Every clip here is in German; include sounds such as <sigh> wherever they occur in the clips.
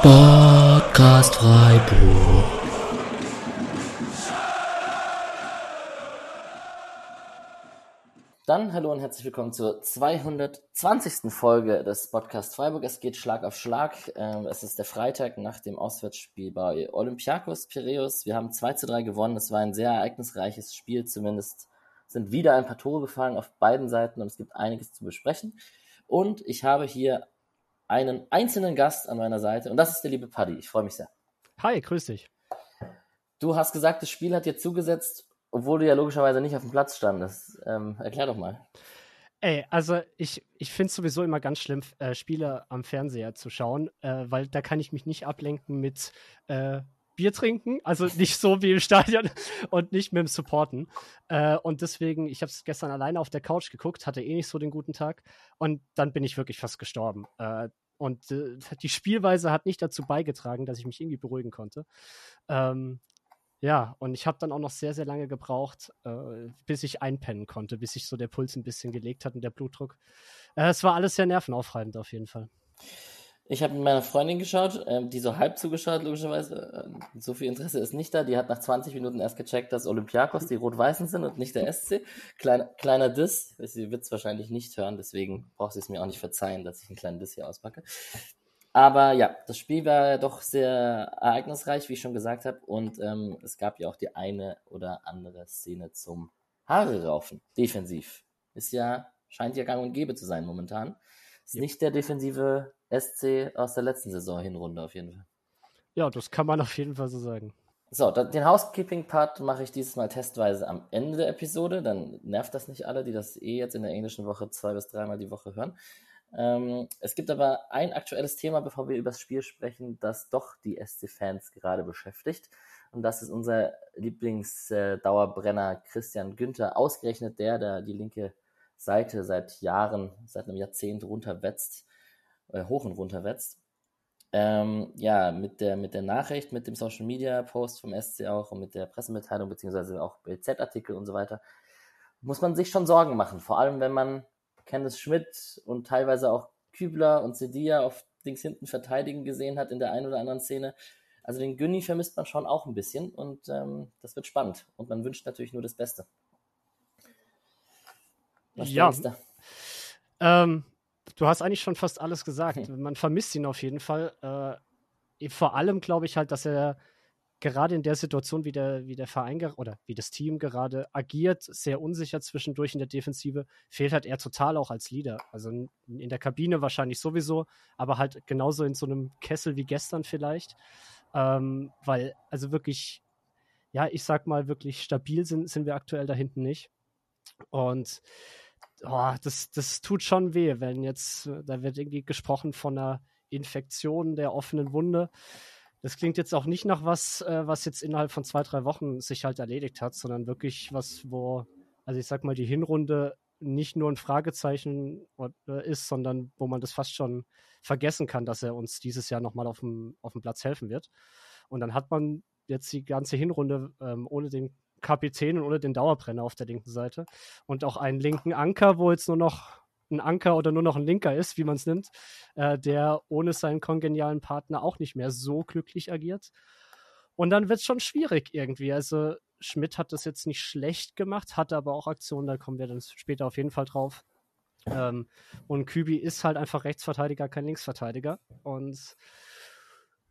Sportcast Freiburg. Dann hallo und herzlich willkommen zur 220. Folge des Podcast Freiburg. Es geht Schlag auf Schlag. Ähm, es ist der Freitag nach dem Auswärtsspiel bei Olympiakos Piraeus. Wir haben 2 zu 3 gewonnen. Es war ein sehr ereignisreiches Spiel. Zumindest sind wieder ein paar Tore gefallen auf beiden Seiten und es gibt einiges zu besprechen. Und ich habe hier einen einzelnen Gast an meiner Seite und das ist der liebe Paddy. Ich freue mich sehr. Hi, grüß dich. Du hast gesagt, das Spiel hat dir zugesetzt, obwohl du ja logischerweise nicht auf dem Platz standest. Ähm, erklär doch mal. Ey, also ich, ich finde es sowieso immer ganz schlimm, äh, Spiele am Fernseher zu schauen, äh, weil da kann ich mich nicht ablenken mit äh, Bier trinken, also nicht so wie im Stadion <laughs> und nicht mit dem Supporten. Äh, und deswegen, ich habe es gestern alleine auf der Couch geguckt, hatte eh nicht so den guten Tag und dann bin ich wirklich fast gestorben. Äh, und äh, die Spielweise hat nicht dazu beigetragen, dass ich mich irgendwie beruhigen konnte. Ähm, ja, und ich habe dann auch noch sehr, sehr lange gebraucht, äh, bis ich einpennen konnte, bis sich so der Puls ein bisschen gelegt hat und der Blutdruck. Äh, es war alles sehr nervenaufreibend auf jeden Fall. Ich habe mit meiner Freundin geschaut, ähm, die so halb zugeschaut, logischerweise. Ähm, so viel Interesse ist nicht da. Die hat nach 20 Minuten erst gecheckt, dass Olympiakos die Rot-Weißen sind und nicht der <laughs> SC. Kleiner, kleiner Diss. Sie wird es wahrscheinlich nicht hören, deswegen braucht sie es mir auch nicht verzeihen, dass ich einen kleinen Diss hier auspacke. Aber ja, das Spiel war doch sehr ereignisreich, wie ich schon gesagt habe. Und ähm, es gab ja auch die eine oder andere Szene zum Haare raufen. Defensiv. Ist ja, scheint ja gang und gäbe zu sein momentan. Ist ja. nicht der defensive SC aus der letzten Saison Hinrunde auf jeden Fall. Ja, das kann man <laughs> auf jeden Fall so sagen. So, den Housekeeping-Part mache ich dieses Mal testweise am Ende der Episode. Dann nervt das nicht alle, die das eh jetzt in der englischen Woche zwei bis dreimal die Woche hören. Ähm, es gibt aber ein aktuelles Thema, bevor wir über das Spiel sprechen, das doch die SC-Fans gerade beschäftigt. Und das ist unser Lieblingsdauerbrenner äh, Christian Günther, ausgerechnet der, der die linke Seite seit Jahren, seit einem Jahrzehnt runterwetzt äh, hoch und runter wetzt. Ähm, ja, mit der, mit der Nachricht, mit dem Social Media Post vom SC auch und mit der Pressemitteilung, beziehungsweise auch BZ-Artikel und so weiter, muss man sich schon Sorgen machen. Vor allem, wenn man Kenneth Schmidt und teilweise auch Kübler und Sedia auf links hinten verteidigen gesehen hat in der einen oder anderen Szene. Also den Günni vermisst man schon auch ein bisschen und ähm, das wird spannend. Und man wünscht natürlich nur das Beste. Was ja. Ähm, du hast eigentlich schon fast alles gesagt. <laughs> Man vermisst ihn auf jeden Fall. Äh, vor allem glaube ich halt, dass er gerade in der Situation, wie der, wie der Verein oder wie das Team gerade agiert, sehr unsicher zwischendurch in der Defensive, fehlt halt er total auch als Leader. Also in der Kabine wahrscheinlich sowieso, aber halt genauso in so einem Kessel wie gestern vielleicht. Ähm, weil, also wirklich, ja, ich sag mal, wirklich stabil sind, sind wir aktuell da hinten nicht. Und oh, das, das tut schon weh, wenn jetzt, äh, da wird irgendwie gesprochen von einer Infektion der offenen Wunde. Das klingt jetzt auch nicht nach was, äh, was jetzt innerhalb von zwei, drei Wochen sich halt erledigt hat, sondern wirklich was, wo, also ich sag mal, die Hinrunde nicht nur ein Fragezeichen äh, ist, sondern wo man das fast schon vergessen kann, dass er uns dieses Jahr nochmal auf dem, auf dem Platz helfen wird. Und dann hat man jetzt die ganze Hinrunde ähm, ohne den Kapitän und ohne den Dauerbrenner auf der linken Seite. Und auch einen linken Anker, wo jetzt nur noch ein Anker oder nur noch ein Linker ist, wie man es nimmt, äh, der ohne seinen kongenialen Partner auch nicht mehr so glücklich agiert. Und dann wird es schon schwierig irgendwie. Also Schmidt hat das jetzt nicht schlecht gemacht, hatte aber auch Aktionen, da kommen wir dann später auf jeden Fall drauf. Ähm, und Kübi ist halt einfach Rechtsverteidiger, kein Linksverteidiger. Und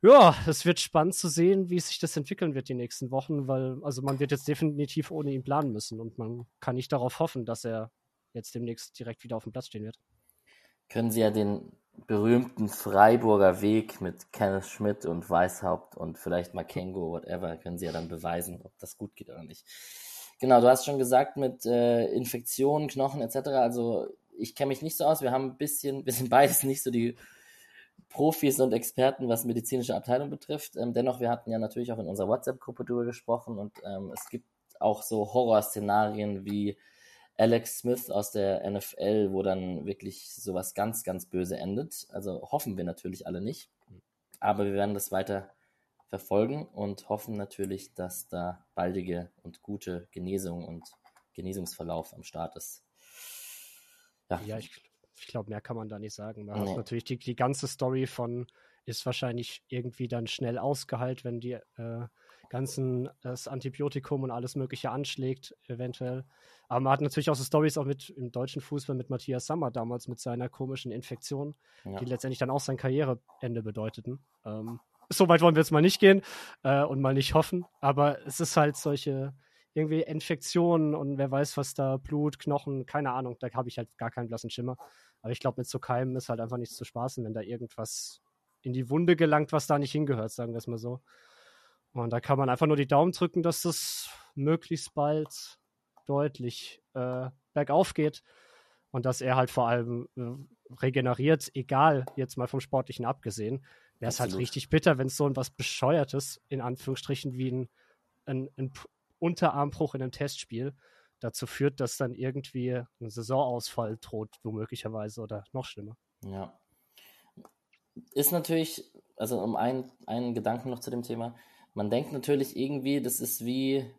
ja, es wird spannend zu sehen, wie sich das entwickeln wird die nächsten Wochen, weil also man wird jetzt definitiv ohne ihn planen müssen und man kann nicht darauf hoffen, dass er jetzt demnächst direkt wieder auf dem Platz stehen wird. Können Sie ja den berühmten Freiburger Weg mit Kenneth Schmidt und Weishaupt und vielleicht Makengo, whatever, können Sie ja dann beweisen, ob das gut geht oder nicht. Genau, du hast schon gesagt mit äh, Infektionen, Knochen etc. Also ich kenne mich nicht so aus. Wir haben ein bisschen, bisschen beides nicht so die Profis und Experten, was medizinische Abteilung betrifft. Ähm, dennoch, wir hatten ja natürlich auch in unserer WhatsApp-Gruppe darüber gesprochen und ähm, es gibt auch so Horrorszenarien wie Alex Smith aus der NFL, wo dann wirklich sowas ganz, ganz böse endet. Also hoffen wir natürlich alle nicht. Aber wir werden das weiter verfolgen und hoffen natürlich, dass da baldige und gute Genesung und Genesungsverlauf am Start ist. Ja, ja ich ich glaube, mehr kann man da nicht sagen. Man nee. hat natürlich die, die ganze Story von ist wahrscheinlich irgendwie dann schnell ausgeheilt, wenn die äh, ganzen das Antibiotikum und alles Mögliche anschlägt, eventuell. Aber man hat natürlich auch so Stories auch mit im deutschen Fußball mit Matthias Sammer damals mit seiner komischen Infektion, ja. die letztendlich dann auch sein Karriereende bedeuteten. Ähm, so weit wollen wir jetzt mal nicht gehen äh, und mal nicht hoffen, aber es ist halt solche irgendwie Infektionen und wer weiß, was da Blut, Knochen, keine Ahnung, da habe ich halt gar keinen blassen Schimmer. Aber ich glaube, mit so Keimen ist halt einfach nichts zu spaßen, wenn da irgendwas in die Wunde gelangt, was da nicht hingehört, sagen wir es mal so. Und da kann man einfach nur die Daumen drücken, dass das möglichst bald deutlich äh, bergauf geht und dass er halt vor allem äh, regeneriert, egal jetzt mal vom Sportlichen abgesehen. Wäre es halt richtig bitter, wenn es so was Bescheuertes, in Anführungsstrichen, wie ein, ein, ein Unterarmbruch in einem Testspiel dazu führt, dass dann irgendwie ein Saisonausfall droht, womöglicherweise oder noch schlimmer. Ja. Ist natürlich, also um einen, einen Gedanken noch zu dem Thema, man denkt natürlich irgendwie, das ist wie,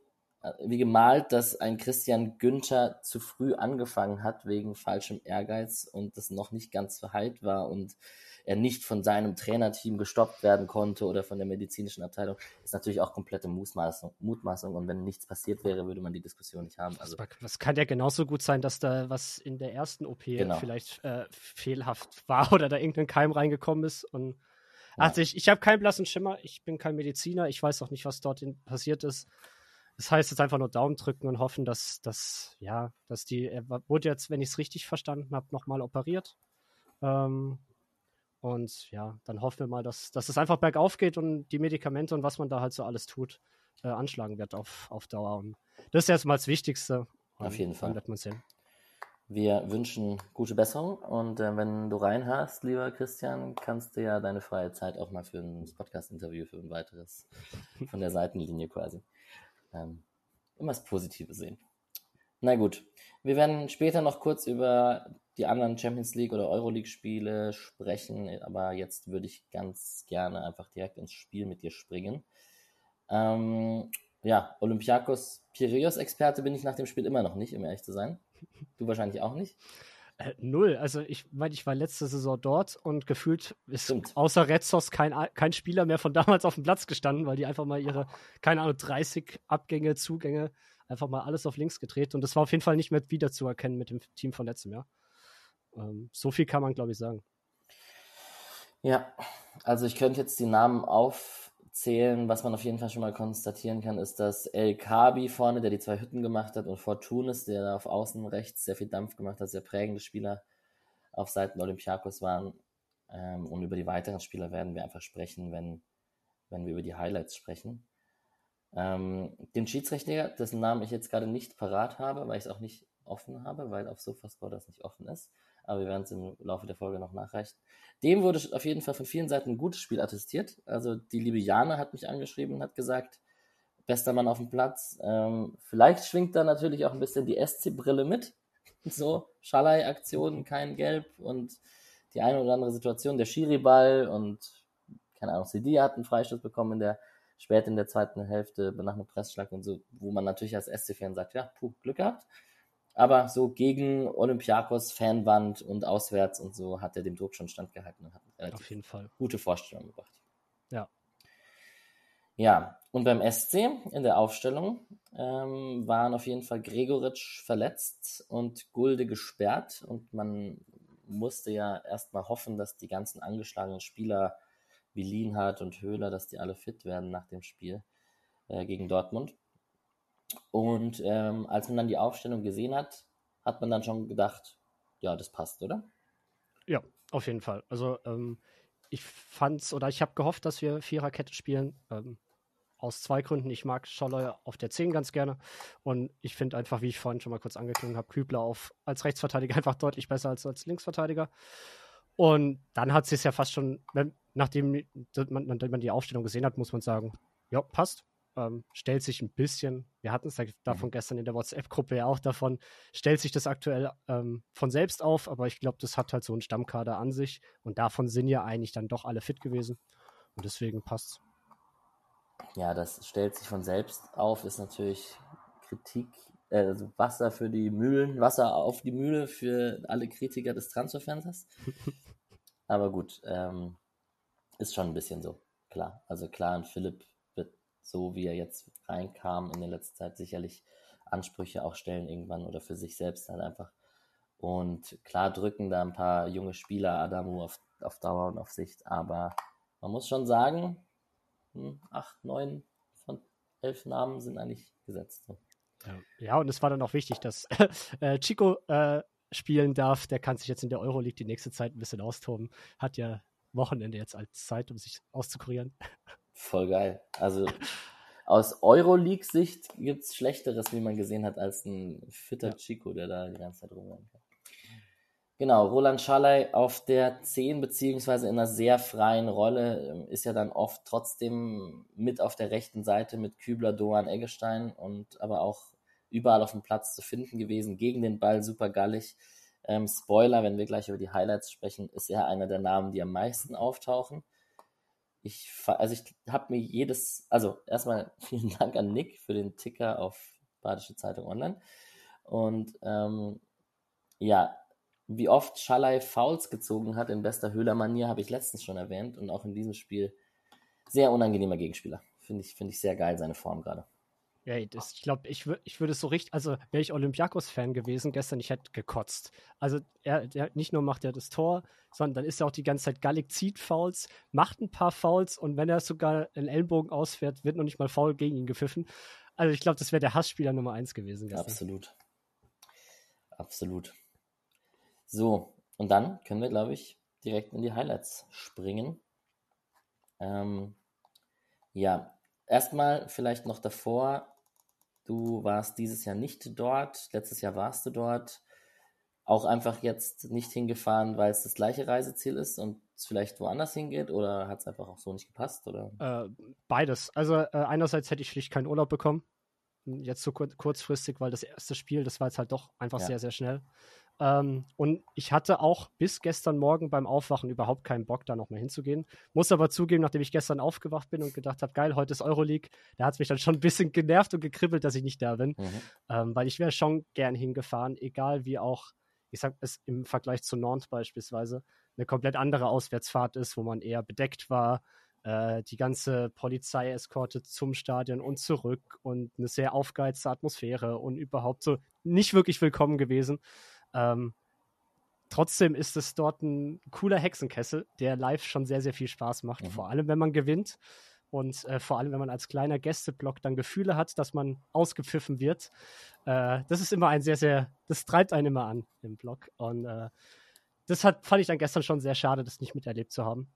wie gemalt, dass ein Christian Günther zu früh angefangen hat wegen falschem Ehrgeiz und das noch nicht ganz verheilt war und er nicht von seinem Trainerteam gestoppt werden konnte oder von der medizinischen Abteilung, ist natürlich auch komplette Mutmaßung. Mutmaßung. Und wenn nichts passiert wäre, würde man die Diskussion nicht haben. Also, das kann ja genauso gut sein, dass da was in der ersten OP genau. vielleicht äh, fehlhaft war oder da irgendein Keim reingekommen ist. Und ja. also ich, ich habe keinen blassen Schimmer, ich bin kein Mediziner, ich weiß auch nicht, was dort passiert ist. Das heißt jetzt einfach nur Daumen drücken und hoffen, dass, dass ja, dass die, er wurde jetzt, wenn ich es richtig verstanden habe, nochmal operiert. Ähm, und ja, dann hoffen wir mal, dass, dass es einfach bergauf geht und die Medikamente und was man da halt so alles tut, äh, anschlagen wird auf, auf Dauer. Und das ist erstmal das Wichtigste. Auf jeden Fall. Wird man sehen. Wir wünschen gute Besserung und äh, wenn du reinhörst, lieber Christian, kannst du ja deine freie Zeit auch mal für ein Podcast-Interview, für ein weiteres von der Seitenlinie quasi ähm, immer das Positive sehen. Na gut, wir werden später noch kurz über die anderen Champions League oder Euroleague Spiele sprechen, aber jetzt würde ich ganz gerne einfach direkt ins Spiel mit dir springen. Ähm, ja, Olympiakos Piraeus Experte bin ich nach dem Spiel immer noch nicht, um ehrlich zu sein. Du wahrscheinlich auch nicht. Äh, null. Also ich meine, ich war letzte Saison dort und gefühlt ist Stimmt. außer Retzos kein, kein Spieler mehr von <laughs> damals auf dem Platz gestanden, weil die einfach mal ihre, keine Ahnung, 30 Abgänge, Zugänge, einfach mal alles auf links gedreht. Und das war auf jeden Fall nicht mehr wiederzuerkennen mit dem Team von letztem Jahr. Ähm, so viel kann man, glaube ich, sagen. Ja, also ich könnte jetzt die Namen aufzählen. Was man auf jeden Fall schon mal konstatieren kann, ist, dass El Kabi vorne, der die zwei Hütten gemacht hat, und Fortunis, der da auf Außen rechts sehr viel Dampf gemacht hat, sehr prägende Spieler auf Seiten Olympiakos waren. Ähm, und über die weiteren Spieler werden wir einfach sprechen, wenn, wenn wir über die Highlights sprechen. Ähm, den Schiedsrichter, dessen Namen ich jetzt gerade nicht parat habe, weil ich es auch nicht offen habe, weil auf Sofascore das nicht offen ist, aber wir werden es im Laufe der Folge noch nachreichen. Dem wurde auf jeden Fall von vielen Seiten ein gutes Spiel attestiert. Also die liebe Jana hat mich angeschrieben und hat gesagt, bester Mann auf dem Platz. Ähm, vielleicht schwingt da natürlich auch ein bisschen die SC-Brille mit. <laughs> So, Schalai-Aktionen, kein Gelb und die eine oder andere Situation, der Schiri-Ball und keine Ahnung, CD hat einen Freistoß bekommen in der spät in der zweiten Hälfte nach einem Pressschlag und so, wo man natürlich als SC-Fan sagt, ja, puh, Glück gehabt. Aber so gegen Olympiakos, Fanwand und auswärts und so hat er dem Druck schon standgehalten und hat eine Auf jeden Fall. gute Vorstellung gebracht. Ja. Ja, und beim SC in der Aufstellung ähm, waren auf jeden Fall Gregoritsch verletzt und Gulde gesperrt und man musste ja erstmal hoffen, dass die ganzen angeschlagenen Spieler wie Lienhardt und Höhler, dass die alle fit werden nach dem Spiel äh, gegen Dortmund. Und ähm, als man dann die Aufstellung gesehen hat, hat man dann schon gedacht, ja, das passt, oder? Ja, auf jeden Fall. Also ähm, ich fand's oder ich habe gehofft, dass wir Viererkette spielen. Ähm, aus zwei Gründen. Ich mag Scholler auf der 10 ganz gerne. Und ich finde einfach, wie ich vorhin schon mal kurz angeklungen habe, Kübler auf, als Rechtsverteidiger <laughs> einfach deutlich besser als als Linksverteidiger. Und dann hat es ja fast schon, wenn, nachdem man, nachdem man die Aufstellung gesehen hat, muss man sagen, ja, passt. Ähm, stellt sich ein bisschen, wir hatten es ja davon mhm. gestern in der WhatsApp-Gruppe ja auch davon, stellt sich das aktuell ähm, von selbst auf, aber ich glaube, das hat halt so einen Stammkader an sich und davon sind ja eigentlich dann doch alle fit gewesen und deswegen passt's. Ja, das stellt sich von selbst auf, ist natürlich Kritik, äh, also Wasser für die Mühlen, Wasser auf die Mühle für alle Kritiker des Transferfensters. <laughs> Aber gut, ähm, ist schon ein bisschen so, klar. Also klar, und Philipp so, wie er jetzt reinkam in der letzten Zeit, sicherlich Ansprüche auch stellen irgendwann oder für sich selbst halt einfach. Und klar drücken da ein paar junge Spieler Adamu auf, auf Dauer und auf Sicht, aber man muss schon sagen, hm, acht, neun von elf Namen sind eigentlich gesetzt. Ja, und es war dann auch wichtig, dass <laughs> äh, Chico äh, spielen darf. Der kann sich jetzt in der Euroleague die nächste Zeit ein bisschen austoben. Hat ja Wochenende jetzt als Zeit, um sich auszukurieren. <laughs> Voll geil. Also aus Euroleague-Sicht gibt es Schlechteres, wie man gesehen hat, als ein fitter ja. Chico, der da die ganze Zeit rumrennen kann. Genau, Roland Schalay auf der 10 beziehungsweise in einer sehr freien Rolle ähm, ist ja dann oft trotzdem mit auf der rechten Seite mit Kübler, Doan, Eggestein und aber auch überall auf dem Platz zu finden gewesen, gegen den Ball super gallig. Ähm, Spoiler, wenn wir gleich über die Highlights sprechen, ist er einer der Namen, die am meisten auftauchen. Ich, also ich habe mir jedes, also erstmal <laughs> vielen Dank an Nick für den Ticker auf Badische Zeitung Online. Und ähm, ja, wie oft Schalay Fouls gezogen hat in bester Höhler-Manier, habe ich letztens schon erwähnt. Und auch in diesem Spiel sehr unangenehmer Gegenspieler. Finde ich, find ich sehr geil, seine Form gerade. Ja, das, ich glaube, ich, ich würde es so richtig, also wäre ich Olympiakos-Fan gewesen gestern, ich hätte gekotzt. Also er, der, nicht nur macht er das Tor, sondern dann ist er auch die ganze Zeit gallig, zieht Fouls, macht ein paar Fouls und wenn er sogar einen Ellenbogen ausfährt, wird noch nicht mal faul gegen ihn gepfiffen. Also ich glaube, das wäre der Hassspieler Nummer eins gewesen gestern. Absolut. Absolut. So, und dann können wir, glaube ich, direkt in die Highlights springen. Ähm, ja, erstmal vielleicht noch davor, du warst dieses Jahr nicht dort, letztes Jahr warst du dort, auch einfach jetzt nicht hingefahren, weil es das gleiche Reiseziel ist und es vielleicht woanders hingeht oder hat es einfach auch so nicht gepasst? Oder? Äh, beides. Also äh, einerseits hätte ich schlicht keinen Urlaub bekommen, jetzt so kur kurzfristig, weil das erste Spiel, das war jetzt halt doch einfach ja. sehr, sehr schnell. Ähm, und ich hatte auch bis gestern Morgen beim Aufwachen überhaupt keinen Bock, da nochmal hinzugehen. Muss aber zugeben, nachdem ich gestern aufgewacht bin und gedacht habe, geil, heute ist Euroleague, da hat es mich dann schon ein bisschen genervt und gekribbelt, dass ich nicht da bin. Mhm. Ähm, weil ich wäre schon gern hingefahren, egal wie auch, ich sag es im Vergleich zu Nantes beispielsweise, eine komplett andere Auswärtsfahrt ist, wo man eher bedeckt war, äh, die ganze Polizeieskorte zum Stadion und zurück und eine sehr aufgeheizte Atmosphäre und überhaupt so nicht wirklich willkommen gewesen. Ähm, trotzdem ist es dort ein cooler Hexenkessel, der live schon sehr, sehr viel Spaß macht. Mhm. Vor allem, wenn man gewinnt. Und äh, vor allem, wenn man als kleiner Gästeblock dann Gefühle hat, dass man ausgepfiffen wird. Äh, das ist immer ein sehr, sehr, das treibt einen immer an im Block. Und äh, das hat, fand ich dann gestern schon sehr schade, das nicht miterlebt zu haben.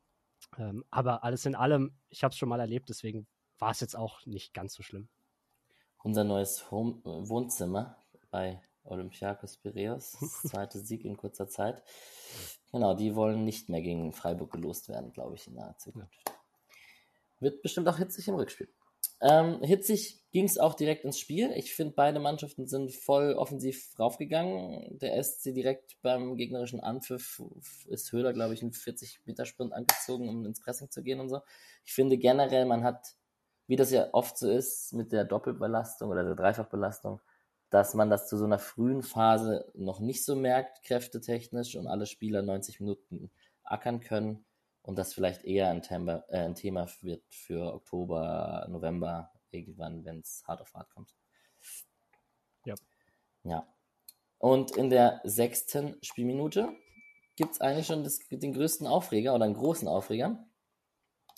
Ähm, aber alles in allem, ich habe es schon mal erlebt, deswegen war es jetzt auch nicht ganz so schlimm. Unser neues Home Wohnzimmer bei Olympiakos Piraeus, zweite Sieg in kurzer Zeit. Genau, die wollen nicht mehr gegen Freiburg gelost werden, glaube ich, in naher Zukunft. Wird bestimmt auch hitzig im Rückspiel. Ähm, hitzig ging es auch direkt ins Spiel. Ich finde, beide Mannschaften sind voll offensiv raufgegangen. Der SC direkt beim gegnerischen Anpfiff ist Höhler, glaube ich, einen 40-Meter-Sprint angezogen, um ins Pressing zu gehen und so. Ich finde generell, man hat, wie das ja oft so ist, mit der Doppelbelastung oder der Dreifachbelastung, dass man das zu so einer frühen Phase noch nicht so merkt, kräftetechnisch, und alle Spieler 90 Minuten ackern können und das vielleicht eher ein Thema, äh, ein Thema wird für Oktober, November, irgendwann, wenn es hart auf hart kommt. Ja. Ja. Und in der sechsten Spielminute gibt es eigentlich schon das, den größten Aufreger oder einen großen Aufreger.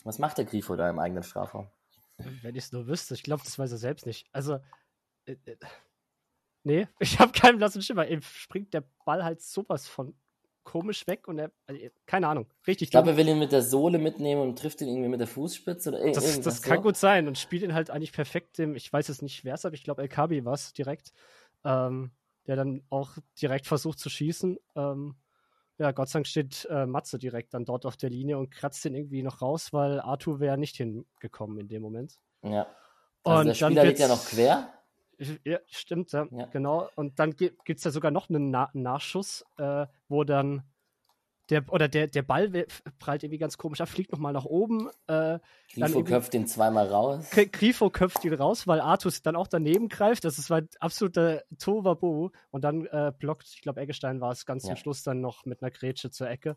Was macht der Grifo da im eigenen Strafraum? Wenn ich es nur wüsste, ich glaube, das weiß er selbst nicht. Also, äh, äh Nee, <laughs> ich habe keinen blassen Schimmer. Eben springt der Ball halt sowas von komisch weg und er, also, keine Ahnung, richtig. Ich glaube, er will ihn mit der Sohle mitnehmen und trifft ihn irgendwie mit der Fußspitze oder irgendwas. Das, das kann so. gut sein und spielt ihn halt eigentlich perfekt dem, ich weiß jetzt nicht, wer es aber ich glaube, El Kabi war es direkt, ähm, der dann auch direkt versucht zu schießen. Ähm, ja, Gott sei Dank steht äh, Matze direkt dann dort auf der Linie und kratzt den irgendwie noch raus, weil Arthur wäre nicht hingekommen in dem Moment. Ja. Also und der Spieler liegt ja noch quer. Ja, stimmt, ja, ja. genau. Und dann gibt es ja sogar noch einen Na Nachschuss, äh, wo dann der, oder der, der Ball prallt irgendwie ganz komisch ab, fliegt nochmal nach oben. Äh, Grifo köpft ihn zweimal raus. Grifo köpft ihn raus, weil Artus dann auch daneben greift. Das ist ein absoluter Tovabo. Und dann äh, blockt, ich glaube, Eggestein war es ganz ja. zum Schluss dann noch mit einer Grätsche zur Ecke.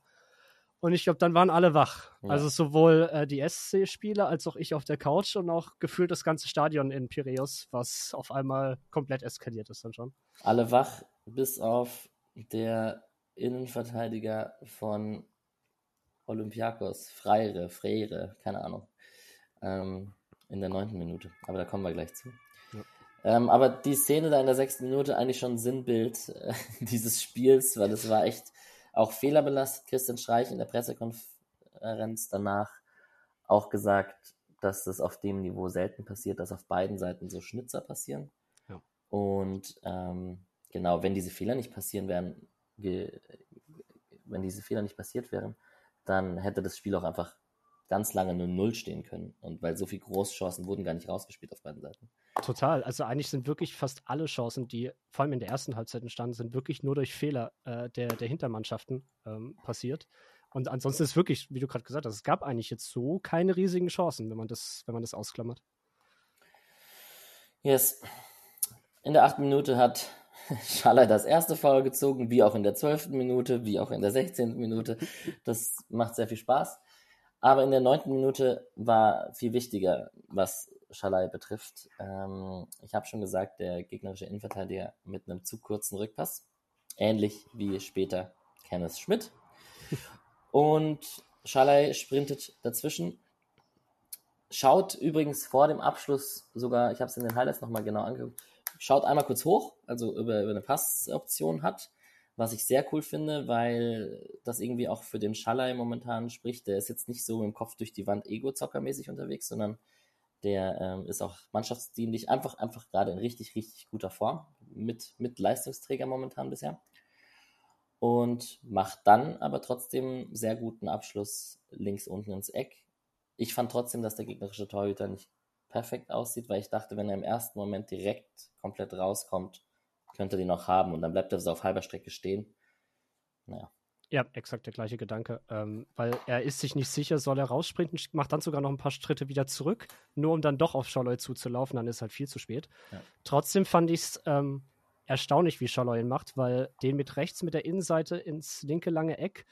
Und ich glaube, dann waren alle wach. Ja. Also sowohl äh, die SC-Spieler als auch ich auf der Couch und auch gefühlt das ganze Stadion in Piräus, was auf einmal komplett eskaliert ist dann schon. Alle wach, bis auf der Innenverteidiger von Olympiakos, Freire, Freire, keine Ahnung, ähm, in der neunten Minute. Aber da kommen wir gleich zu. Ja. Ähm, aber die Szene da in der sechsten Minute eigentlich schon Sinnbild äh, <laughs> dieses Spiels, weil es war echt auch fehlerbelastet. Christian Streich in der Pressekonferenz danach auch gesagt, dass das auf dem Niveau selten passiert, dass auf beiden Seiten so Schnitzer passieren. Ja. Und ähm, genau, wenn diese Fehler nicht passieren wären, wenn diese Fehler nicht passiert wären, dann hätte das Spiel auch einfach ganz lange nur Null stehen können. Und weil so viele Großchancen wurden gar nicht rausgespielt auf beiden Seiten. Total. Also eigentlich sind wirklich fast alle Chancen, die vor allem in der ersten Halbzeit entstanden sind, wirklich nur durch Fehler äh, der, der Hintermannschaften ähm, passiert. Und ansonsten ist wirklich, wie du gerade gesagt hast, es gab eigentlich jetzt so keine riesigen Chancen, wenn man das, wenn man das ausklammert. Yes. In der achten Minute hat <laughs> Schaller das erste Foul gezogen, wie auch in der zwölften Minute, wie auch in der sechzehnten Minute. Das macht sehr viel Spaß. Aber in der neunten Minute war viel wichtiger, was Schalai betrifft. Ähm, ich habe schon gesagt, der gegnerische Innenverteidiger mit einem zu kurzen Rückpass. Ähnlich wie später Kenneth Schmidt. Und Schalai sprintet dazwischen. Schaut übrigens vor dem Abschluss sogar, ich habe es in den Highlights nochmal genau angeguckt, schaut einmal kurz hoch, also über, über eine Passoption hat, was ich sehr cool finde, weil das irgendwie auch für den Schallei momentan spricht. Der ist jetzt nicht so im Kopf durch die Wand ego-zockermäßig unterwegs, sondern der ähm, ist auch mannschaftsdienlich, einfach, einfach gerade in richtig, richtig guter Form, mit, mit Leistungsträger momentan bisher. Und macht dann aber trotzdem sehr guten Abschluss links unten ins Eck. Ich fand trotzdem, dass der gegnerische Torhüter nicht perfekt aussieht, weil ich dachte, wenn er im ersten Moment direkt komplett rauskommt, könnte er den noch haben und dann bleibt er so auf halber Strecke stehen. Naja. Ja, exakt der gleiche Gedanke. Ähm, weil er ist sich nicht sicher, soll er raussprinten, macht dann sogar noch ein paar Schritte wieder zurück, nur um dann doch auf Scholloy zuzulaufen, dann ist halt viel zu spät. Ja. Trotzdem fand ich es ähm, erstaunlich, wie Scholloy ihn macht, weil den mit rechts mit der Innenseite ins linke lange Eck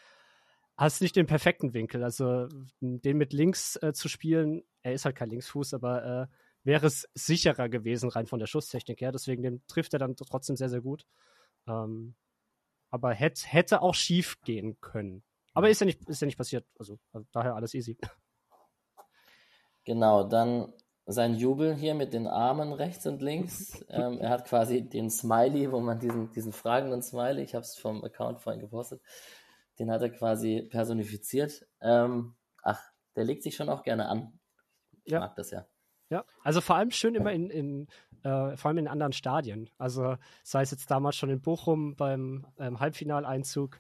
hast nicht den perfekten Winkel. Also den mit links äh, zu spielen, er ist halt kein Linksfuß, aber äh, wäre es sicherer gewesen, rein von der Schusstechnik her. Deswegen den trifft er dann trotzdem sehr, sehr gut. Ähm, aber hätte, hätte auch schief gehen können. Aber ist ja nicht, ist ja nicht passiert. Also, also daher alles easy. Genau, dann sein Jubel hier mit den Armen rechts und links. <laughs> ähm, er hat quasi den Smiley, wo man diesen, diesen fragenden Smiley, ich habe es vom Account vorhin gepostet, den hat er quasi personifiziert. Ähm, ach, der legt sich schon auch gerne an. Ich ja. mag das ja. Ja, also vor allem schön immer in, in äh, vor allem in anderen Stadien. Also sei es jetzt damals schon in Bochum beim ähm, Halbfinaleinzug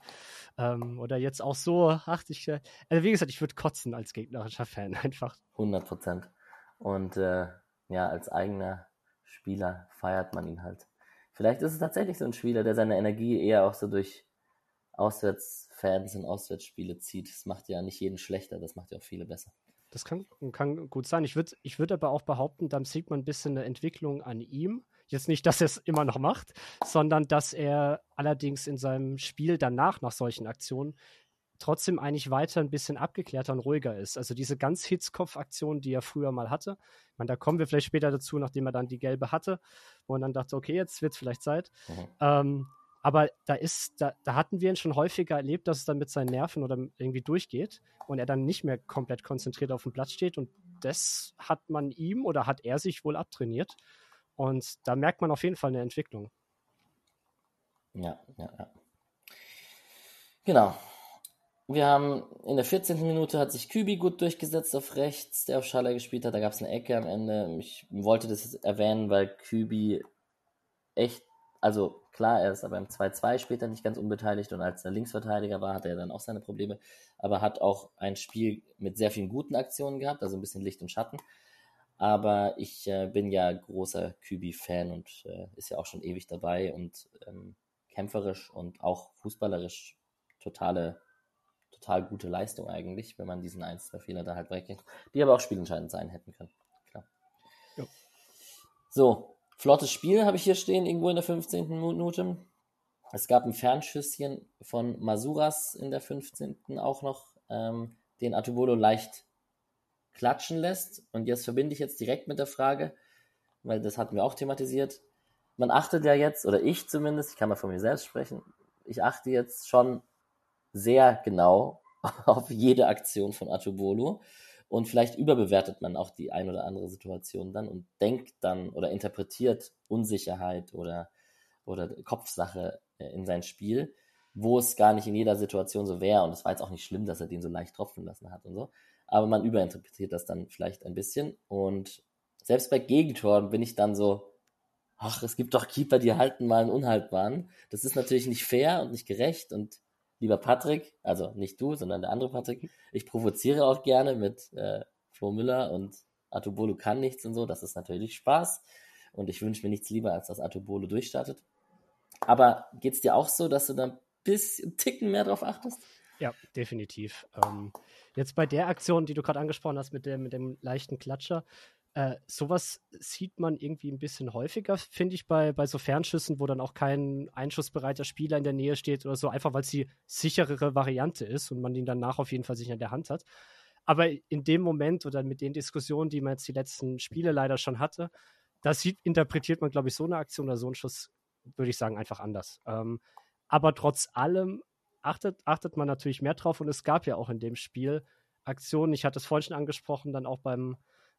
ähm, oder jetzt auch so, ach, ich, äh, also wie gesagt, ich würde kotzen als gegnerischer Fan <laughs> einfach. 100 Prozent. Und äh, ja, als eigener Spieler feiert man ihn halt. Vielleicht ist es tatsächlich so ein Spieler, der seine Energie eher auch so durch Auswärtsfans und Auswärtsspiele zieht. Das macht ja nicht jeden schlechter, das macht ja auch viele besser. Das kann, kann gut sein. Ich würde ich würd aber auch behaupten, dann sieht man ein bisschen eine Entwicklung an ihm. Jetzt nicht, <laughs> dass er es immer noch macht, sondern dass er allerdings in seinem Spiel danach, nach solchen Aktionen, trotzdem eigentlich weiter ein bisschen abgeklärter und ruhiger ist. Also diese ganz Hitzkopf-Aktion, die er früher mal hatte, ich meine, da kommen wir vielleicht später dazu, nachdem er dann die gelbe hatte, wo man dann dachte, okay, jetzt wird es vielleicht Zeit. Mhm. Ähm, aber da ist, da, da hatten wir ihn schon häufiger erlebt, dass es dann mit seinen Nerven oder irgendwie durchgeht und er dann nicht mehr komplett konzentriert auf dem Platz steht. Und das hat man ihm oder hat er sich wohl abtrainiert. Und da merkt man auf jeden Fall eine Entwicklung. Ja, ja, ja. Genau. Wir haben in der 14. Minute hat sich Kübi gut durchgesetzt auf rechts, der auf Schaller gespielt hat. Da gab es eine Ecke am Ende. Ich wollte das jetzt erwähnen, weil Kübi echt, also Klar, er ist aber im 2-2 später nicht ganz unbeteiligt und als er Linksverteidiger war, hatte er dann auch seine Probleme, aber hat auch ein Spiel mit sehr vielen guten Aktionen gehabt, also ein bisschen Licht und Schatten. Aber ich äh, bin ja großer Kübi-Fan und äh, ist ja auch schon ewig dabei und ähm, kämpferisch und auch fußballerisch totale, total gute Leistung eigentlich, wenn man diesen 1-2-Fehler da halt weggeht, die aber auch spielentscheidend sein hätten können. Klar. Ja. So, Flottes Spiel habe ich hier stehen, irgendwo in der 15. Minute. Es gab ein Fernschüsschen von Masuras in der 15. auch noch ähm, den Atubolo leicht klatschen lässt. Und jetzt verbinde ich jetzt direkt mit der Frage, weil das hatten wir auch thematisiert. Man achtet ja jetzt, oder ich zumindest, ich kann mal von mir selbst sprechen, ich achte jetzt schon sehr genau <laughs> auf jede Aktion von Atubolo. Und vielleicht überbewertet man auch die ein oder andere Situation dann und denkt dann oder interpretiert Unsicherheit oder, oder Kopfsache äh, in sein Spiel, wo es gar nicht in jeder Situation so wäre. Und es war jetzt auch nicht schlimm, dass er den so leicht tropfen lassen hat und so. Aber man überinterpretiert das dann vielleicht ein bisschen. Und selbst bei Gegentoren bin ich dann so, ach, es gibt doch Keeper, die halten mal einen Unhaltbaren. Das ist natürlich nicht fair und nicht gerecht und lieber Patrick, also nicht du, sondern der andere Patrick, ich provoziere auch gerne mit äh, Flo Müller und Atobolo kann nichts und so. Das ist natürlich Spaß. Und ich wünsche mir nichts lieber, als dass Atobolo durchstartet. Aber geht es dir auch so, dass du da ein bisschen Ticken mehr drauf achtest? Ja, definitiv. Ähm, jetzt bei der Aktion, die du gerade angesprochen hast mit dem, mit dem leichten Klatscher, äh, sowas sieht man irgendwie ein bisschen häufiger, finde ich, bei, bei so Fernschüssen, wo dann auch kein einschussbereiter Spieler in der Nähe steht oder so, einfach weil es die sicherere Variante ist und man ihn danach auf jeden Fall sicher in der Hand hat. Aber in dem Moment oder mit den Diskussionen, die man jetzt die letzten Spiele leider schon hatte, da interpretiert man, glaube ich, so eine Aktion oder so einen Schuss, würde ich sagen, einfach anders. Ähm, aber trotz allem achtet, achtet man natürlich mehr drauf und es gab ja auch in dem Spiel Aktionen, ich hatte es vorhin schon angesprochen, dann auch beim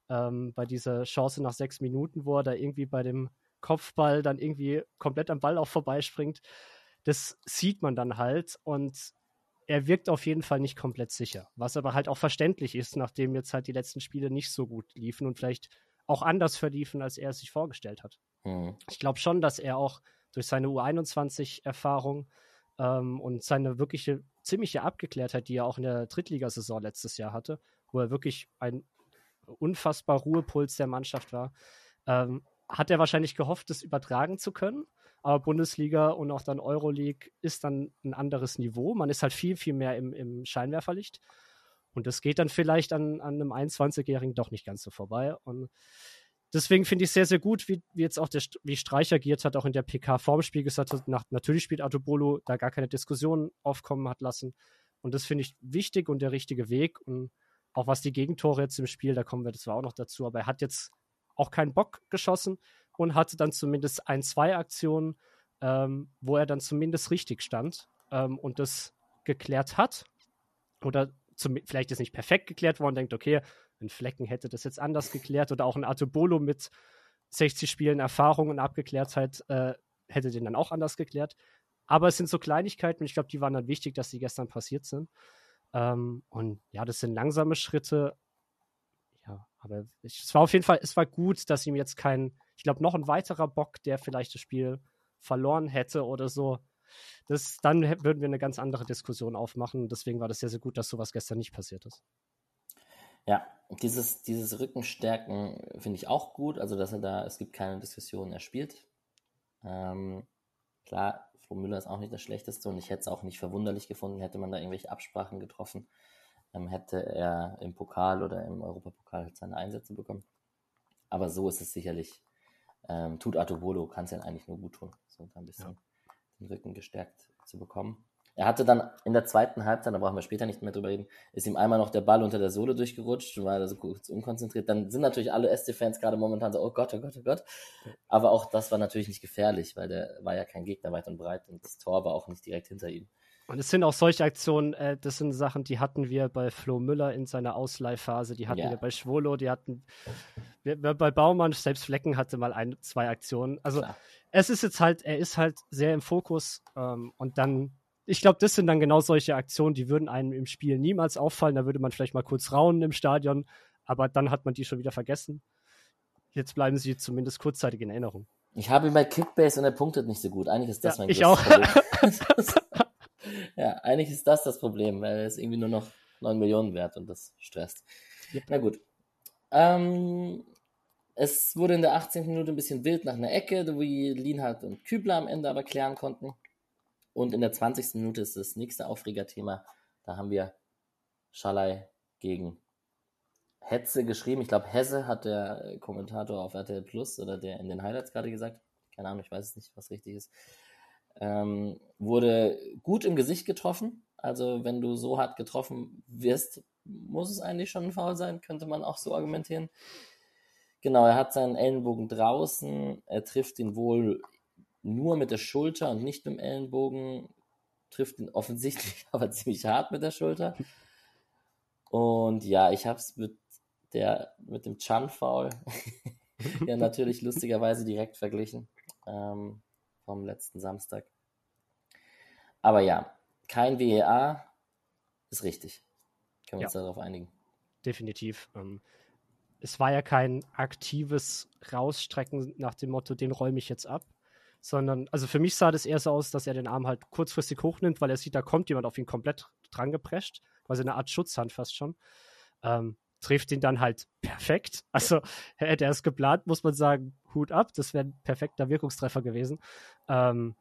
ähm, bei dieser Chance nach sechs Minuten, wo er da irgendwie bei dem Kopfball dann irgendwie komplett am Ball auch vorbeispringt. Das sieht man dann halt und er wirkt auf jeden Fall nicht komplett sicher. Was aber halt auch verständlich ist, nachdem jetzt halt die letzten Spiele nicht so gut liefen und vielleicht auch anders verliefen, als er es sich vorgestellt hat. Mhm. Ich glaube schon, dass er auch durch seine U21-Erfahrung ähm, und seine wirkliche ziemliche Abgeklärtheit, die er auch in der Drittligasaison letztes Jahr hatte, wo er wirklich ein unfassbar Ruhepuls der Mannschaft war, ähm, hat er wahrscheinlich gehofft, das übertragen zu können. Aber Bundesliga und auch dann Euroleague ist dann ein anderes Niveau. Man ist halt viel, viel mehr im, im Scheinwerferlicht. Und das geht dann vielleicht an, an einem 21-Jährigen doch nicht ganz so vorbei. Und deswegen finde ich sehr, sehr gut, wie, wie jetzt auch der, wie Streich agiert hat, auch in der PK vorm Spiel gesagt hat, nach, natürlich spielt Artobolo da gar keine Diskussion aufkommen hat lassen. Und das finde ich wichtig und der richtige Weg. Und auch was die Gegentore jetzt im Spiel, da kommen wir zwar auch noch dazu, aber er hat jetzt auch keinen Bock geschossen und hatte dann zumindest ein, zwei Aktionen, ähm, wo er dann zumindest richtig stand ähm, und das geklärt hat. Oder zum, vielleicht ist nicht perfekt geklärt worden, denkt, okay, ein Flecken hätte das jetzt anders geklärt oder auch ein Artobolo mit 60 Spielen Erfahrung und Abgeklärtheit äh, hätte den dann auch anders geklärt. Aber es sind so Kleinigkeiten und ich glaube, die waren dann wichtig, dass die gestern passiert sind. Ähm, und ja, das sind langsame Schritte. Ja, aber ich, es war auf jeden Fall, es war gut, dass ihm jetzt kein, ich glaube, noch ein weiterer Bock, der vielleicht das Spiel verloren hätte oder so. Das, dann würden wir eine ganz andere Diskussion aufmachen. Deswegen war das sehr, sehr gut, dass sowas gestern nicht passiert ist. Ja, dieses, dieses Rückenstärken finde ich auch gut. Also, dass er da, es gibt keine Diskussion, er spielt. Ähm, klar, Flo Müller ist auch nicht das Schlechteste und ich hätte es auch nicht verwunderlich gefunden, hätte man da irgendwelche Absprachen getroffen, ähm, hätte er im Pokal oder im Europapokal halt seine Einsätze bekommen. Aber so ist es sicherlich. Ähm, tut Artobolo, kann es ja eigentlich nur gut tun, so ein bisschen ja. den Rücken gestärkt zu bekommen. Er hatte dann in der zweiten Halbzeit, da brauchen wir später nicht mehr drüber reden, ist ihm einmal noch der Ball unter der Sohle durchgerutscht und war so kurz unkonzentriert. Dann sind natürlich alle SC-Fans gerade momentan so, oh Gott, oh Gott, oh Gott. Aber auch das war natürlich nicht gefährlich, weil der war ja kein Gegner weit und breit und das Tor war auch nicht direkt hinter ihm. Und es sind auch solche Aktionen, äh, das sind Sachen, die hatten wir bei Flo Müller in seiner Ausleihphase, die hatten ja. wir bei Schwolo, die hatten wir, bei Baumann, selbst Flecken hatte mal ein, zwei Aktionen. Also Klar. es ist jetzt halt, er ist halt sehr im Fokus ähm, und dann ich glaube, das sind dann genau solche Aktionen, die würden einem im Spiel niemals auffallen. Da würde man vielleicht mal kurz raunen im Stadion, aber dann hat man die schon wieder vergessen. Jetzt bleiben sie zumindest kurzzeitig in Erinnerung. Ich habe ihn bei Kickbase und er punktet nicht so gut. Eigentlich ist das ja, mein Ich auch. <laughs> <laughs> ja, eigentlich ist das das Problem, weil er ist irgendwie nur noch 9 Millionen wert und das stresst. Yep. Na gut. Ähm, es wurde in der 18. Minute ein bisschen wild nach einer Ecke, wie Lienhardt und Kübler am Ende aber klären konnten. Und in der 20. Minute ist das nächste Aufregerthema. Da haben wir Schalai gegen Hetze geschrieben. Ich glaube, Hesse hat der Kommentator auf RTL Plus oder der in den Highlights gerade gesagt. Keine Ahnung, ich weiß nicht, was richtig ist. Ähm, wurde gut im Gesicht getroffen. Also wenn du so hart getroffen wirst, muss es eigentlich schon ein Foul sein, könnte man auch so argumentieren. Genau, er hat seinen Ellenbogen draußen, er trifft ihn wohl nur mit der Schulter und nicht mit dem Ellenbogen, trifft ihn offensichtlich <laughs> aber ziemlich hart mit der Schulter. Und ja, ich habe es mit der mit dem Chan-Foul <laughs> ja natürlich lustigerweise direkt verglichen ähm, vom letzten Samstag. Aber ja, kein WEA ist richtig. Können wir ja. uns darauf einigen? Definitiv. Ähm, es war ja kein aktives Rausstrecken nach dem Motto, den räume ich jetzt ab, sondern, also für mich sah das eher so aus, dass er den Arm halt kurzfristig hochnimmt, weil er sieht, da kommt jemand auf ihn komplett dran geprescht, quasi eine Art Schutzhand fast schon. Ähm, trifft ihn dann halt perfekt. <laughs> Also hätte er es geplant, muss man sagen, Hut ab, das wäre ein perfekter Wirkungstreffer gewesen. Ähm,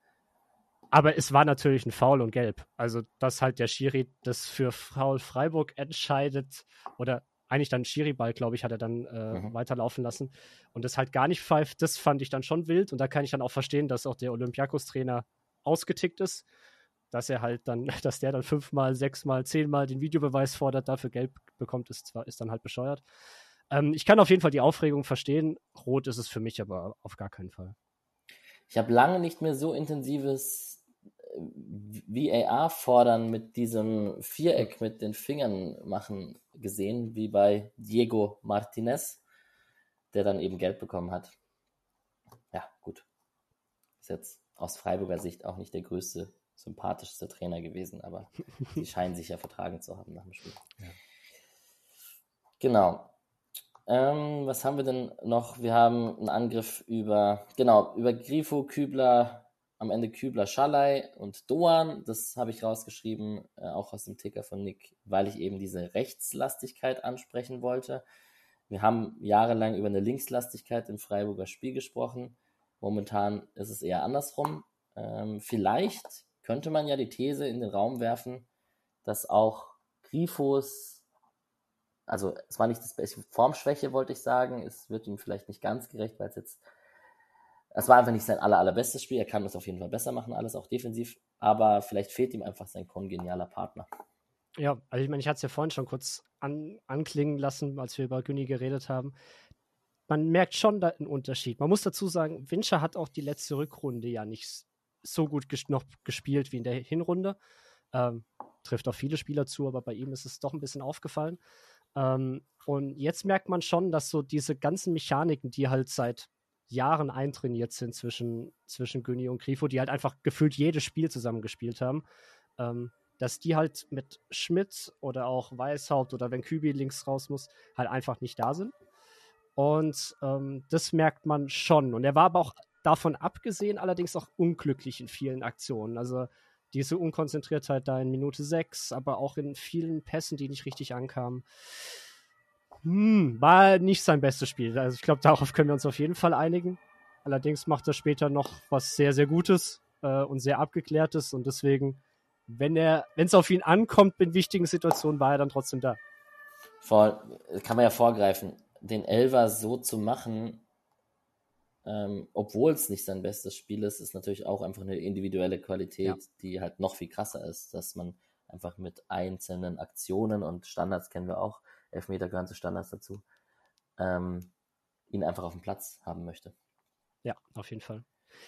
aber es war natürlich ein Foul und Gelb. Also, dass halt der Schiri das für Foul Freiburg entscheidet oder eigentlich dann Schiri-Ball, glaube ich, hat er dann äh, mhm. weiterlaufen lassen und das halt gar nicht pfeift, das fand ich dann schon wild und da kann ich dann auch verstehen, dass auch der Olympiakos-Trainer ausgetickt ist, dass er halt dann, <laughs> dass der dann fünfmal, sechsmal, zehnmal den Videobeweis fordert, dafür Gelb bekommt, ist zwar, ist dann halt bescheuert. Ähm, ich kann auf jeden Fall die Aufregung verstehen. Rot ist es für mich aber auf gar keinen Fall. Ich habe lange nicht mehr so intensives VAR fordern mit diesem Viereck mit den Fingern machen gesehen, wie bei Diego Martinez, der dann eben Geld bekommen hat. Ja, gut. Ist jetzt aus Freiburger Sicht auch nicht der größte, sympathischste Trainer gewesen, aber <laughs> sie scheinen sich ja vertragen zu haben nach dem Spiel. Ja. Genau. Ähm, was haben wir denn noch? Wir haben einen Angriff über, genau, über Grifo, Kübler, am Ende Kübler, Schalay und Doan. Das habe ich rausgeschrieben, äh, auch aus dem Ticker von Nick, weil ich eben diese Rechtslastigkeit ansprechen wollte. Wir haben jahrelang über eine Linkslastigkeit im Freiburger Spiel gesprochen. Momentan ist es eher andersrum. Ähm, vielleicht könnte man ja die These in den Raum werfen, dass auch Grifos, also es war nicht das beste Formschwäche, wollte ich sagen, es wird ihm vielleicht nicht ganz gerecht, weil es jetzt es war einfach nicht sein aller, allerbestes Spiel. Er kann das auf jeden Fall besser machen, alles auch defensiv. Aber vielleicht fehlt ihm einfach sein kongenialer Partner. Ja, also ich meine, ich hatte es ja vorhin schon kurz an, anklingen lassen, als wir über Günni geredet haben. Man merkt schon da einen Unterschied. Man muss dazu sagen, Winscher hat auch die letzte Rückrunde ja nicht so gut ges noch gespielt wie in der Hinrunde. Ähm, trifft auch viele Spieler zu, aber bei ihm ist es doch ein bisschen aufgefallen. Ähm, und jetzt merkt man schon, dass so diese ganzen Mechaniken, die halt seit Jahren eintrainiert sind zwischen, zwischen Günni und Grifo, die halt einfach gefühlt jedes Spiel zusammen gespielt haben, ähm, dass die halt mit Schmidt oder auch Weishaupt oder wenn Kübi links raus muss, halt einfach nicht da sind. Und ähm, das merkt man schon. Und er war aber auch davon abgesehen allerdings auch unglücklich in vielen Aktionen. Also diese Unkonzentriertheit da in Minute 6, aber auch in vielen Pässen, die nicht richtig ankamen. Hm, war nicht sein bestes Spiel. Also ich glaube, darauf können wir uns auf jeden Fall einigen. Allerdings macht er später noch was sehr, sehr Gutes äh, und sehr Abgeklärtes und deswegen, wenn er, wenn es auf ihn ankommt in wichtigen Situationen, war er dann trotzdem da. Vor, kann man ja vorgreifen, den Elver so zu machen, ähm, obwohl es nicht sein bestes Spiel ist, ist natürlich auch einfach eine individuelle Qualität, ja. die halt noch viel krasser ist, dass man einfach mit einzelnen Aktionen und Standards kennen wir auch, Elfmeter gehören zu Standards dazu, ähm, ihn einfach auf dem Platz haben möchte. Ja, auf jeden Fall.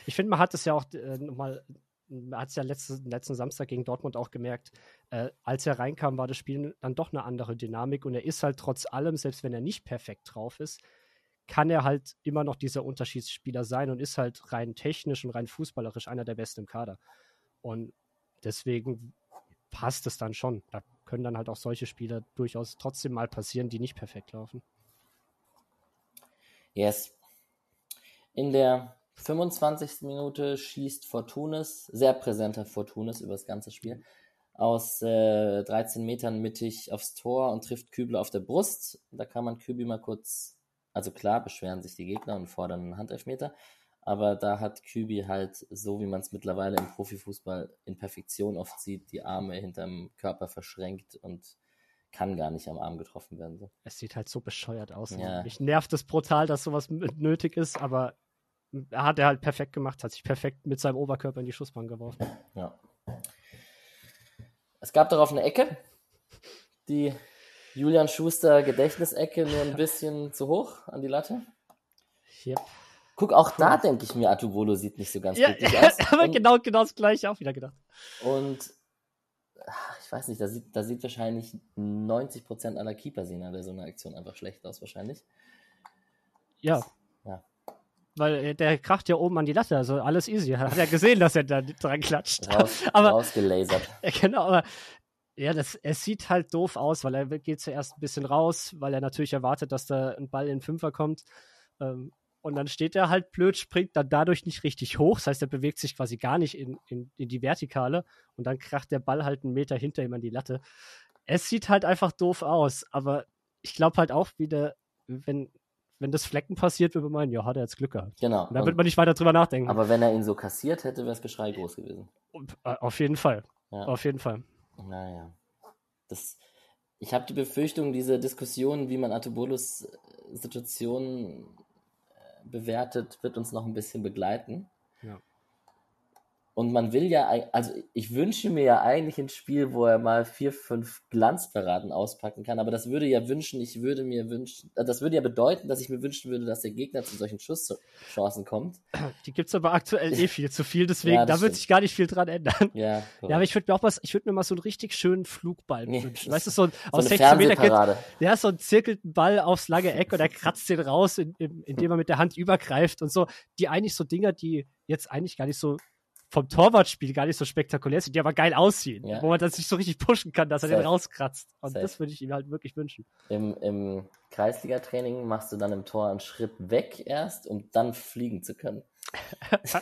Ich finde, man hat es ja auch äh, nochmal, man hat es ja letzten, letzten Samstag gegen Dortmund auch gemerkt, äh, als er reinkam, war das Spiel dann doch eine andere Dynamik und er ist halt trotz allem, selbst wenn er nicht perfekt drauf ist, kann er halt immer noch dieser Unterschiedsspieler sein und ist halt rein technisch und rein fußballerisch einer der Besten im Kader. Und deswegen passt es dann schon. Da können dann halt auch solche Spiele durchaus trotzdem mal passieren, die nicht perfekt laufen. Yes. In der 25. Minute schießt Fortunes, sehr präsenter Fortunes über das ganze Spiel, aus äh, 13 Metern mittig aufs Tor und trifft Kübler auf der Brust. Da kann man Kübi mal kurz, also klar beschweren sich die Gegner und fordern einen Handelfmeter, aber da hat Kübi halt, so wie man es mittlerweile im Profifußball in Perfektion oft sieht, die Arme hinterm Körper verschränkt und kann gar nicht am Arm getroffen werden. So. Es sieht halt so bescheuert aus. Ne? Ja. Mich nervt es brutal, dass sowas nötig ist, aber er hat er halt perfekt gemacht, hat sich perfekt mit seinem Oberkörper in die Schussbahn geworfen. Ja. es gab darauf eine Ecke, die Julian Schuster Gedächtnisecke nur ein bisschen zu hoch an die Latte. Yep. Guck, auch da denke ich mir, Atubolo sieht nicht so ganz Ja, glücklich ja, <laughs> aus. aber Und- genau, genau das gleiche auch wieder gedacht. Und ach, ich weiß nicht, da sieht, da sieht wahrscheinlich 90% aller Keeper sehen bei so einer Aktion einfach schlecht aus, wahrscheinlich. Ja. Ja. Weil äh, der kracht ja oben an die Latte, also alles easy. Hat er gesehen, dass er da dran klatscht. Raus, <laughs> aber rausgelasert. <laughs> Genau, aber ja, das, es sieht halt doof aus, weil er geht zuerst ein bisschen raus, weil er natürlich erwartet, dass da ein Ball in den Fünfer kommt. Ähm, und dann steht er halt blöd, springt dann dadurch nicht richtig hoch. Das heißt, er bewegt sich quasi gar nicht in, in, in die Vertikale und dann kracht der Ball halt einen Meter hinter ihm an die Latte. Es sieht halt einfach doof aus, aber ich glaube halt auch wieder, wenn, wenn das Flecken passiert, wird man meinen, ja, hat er jetzt Glück gehabt. Genau. Und dann wird man nicht weiter drüber nachdenken. aber wenn er ihn so kassiert hätte, wäre das Geschrei groß gewesen. Äh, auf jeden Fall. Ja. Auf jeden Fall. Naja. Das, ich habe die Befürchtung, diese Diskussion, wie man Atubolos äh, Situation äh, bewertet, wird uns noch ein bisschen begleiten. Ja. Und man will ja, also ich wünsche mir ja eigentlich ein Spiel, wo er mal vier, fünf Glanzparaden auspacken kann, aber das würde ja wünschen, ich würde mir wünschen, äh, das würde ja bedeuten, dass ich mir wünschen würde, dass der Gegner zu solchen Schusschancen kommt. <clears throat> Die gibt es aber aktuell eh viel zu viel, deswegen, Ja, da wird sich gar nicht viel dran ändern. Ja, <laughs> Ja, aber ich würde mir auch was, ich würde mir mal so einen richtig schönen Flugball Nee, wünschen. Weißt du, so ein, so aus eine 16 Meter geht, ist so ein zirkelten Ball aufs lange Eck und er kratzt den raus, in, in, indem er mit der Hand übergreift und so. Die eigentlich so Dinger, die jetzt eigentlich gar nicht so vom Torwartspiel gar nicht so spektakulär sind, die aber geil aussehen, Ja. wo man das sich so richtig pushen kann, dass er den Safe. rauskratzt. Und Safe. das würde ich ihm halt wirklich wünschen. Im, Im Kreisliga-Training machst du dann im Tor einen Schritt weg erst, um dann fliegen zu können. <laughs>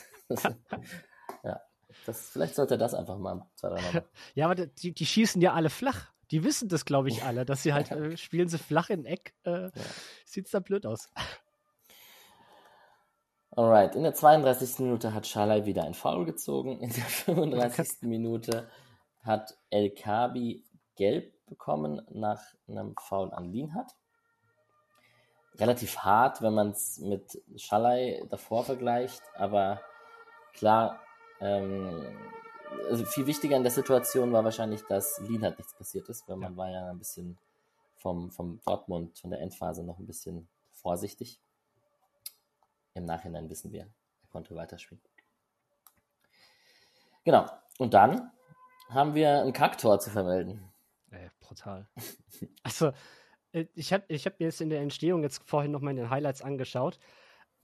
ja, das, vielleicht sollte er das einfach mal zwei, drei Mal machen. Ja, aber die, die schießen ja alle flach. Die wissen das, glaube ich, alle, dass sie halt <laughs> äh, spielen sie flach in Eck. Äh, Sieht's da blöd aus. Alright, in der 32. Minute hat Schalay wieder ein Foul gezogen. In der 35. Minute hat El Kabi gelb bekommen nach einem Foul an Lienhardt. Relativ hart, wenn man es mit Schalay davor vergleicht, aber klar, ähm, also viel wichtiger in der Situation war wahrscheinlich, dass Lienhardt nichts passiert ist, weil man war ja ein bisschen vom, vom Dortmund, von der Endphase noch ein bisschen vorsichtig. Im Nachhinein wissen wir, er konnte weiterspielen. Genau. Und dann haben wir ein Kacktor zu vermelden. Ey, brutal. <laughs> Also, äh, ich habe ich hab mir jetzt in der Entstehung jetzt vorhin noch mal in den Highlights angeschaut.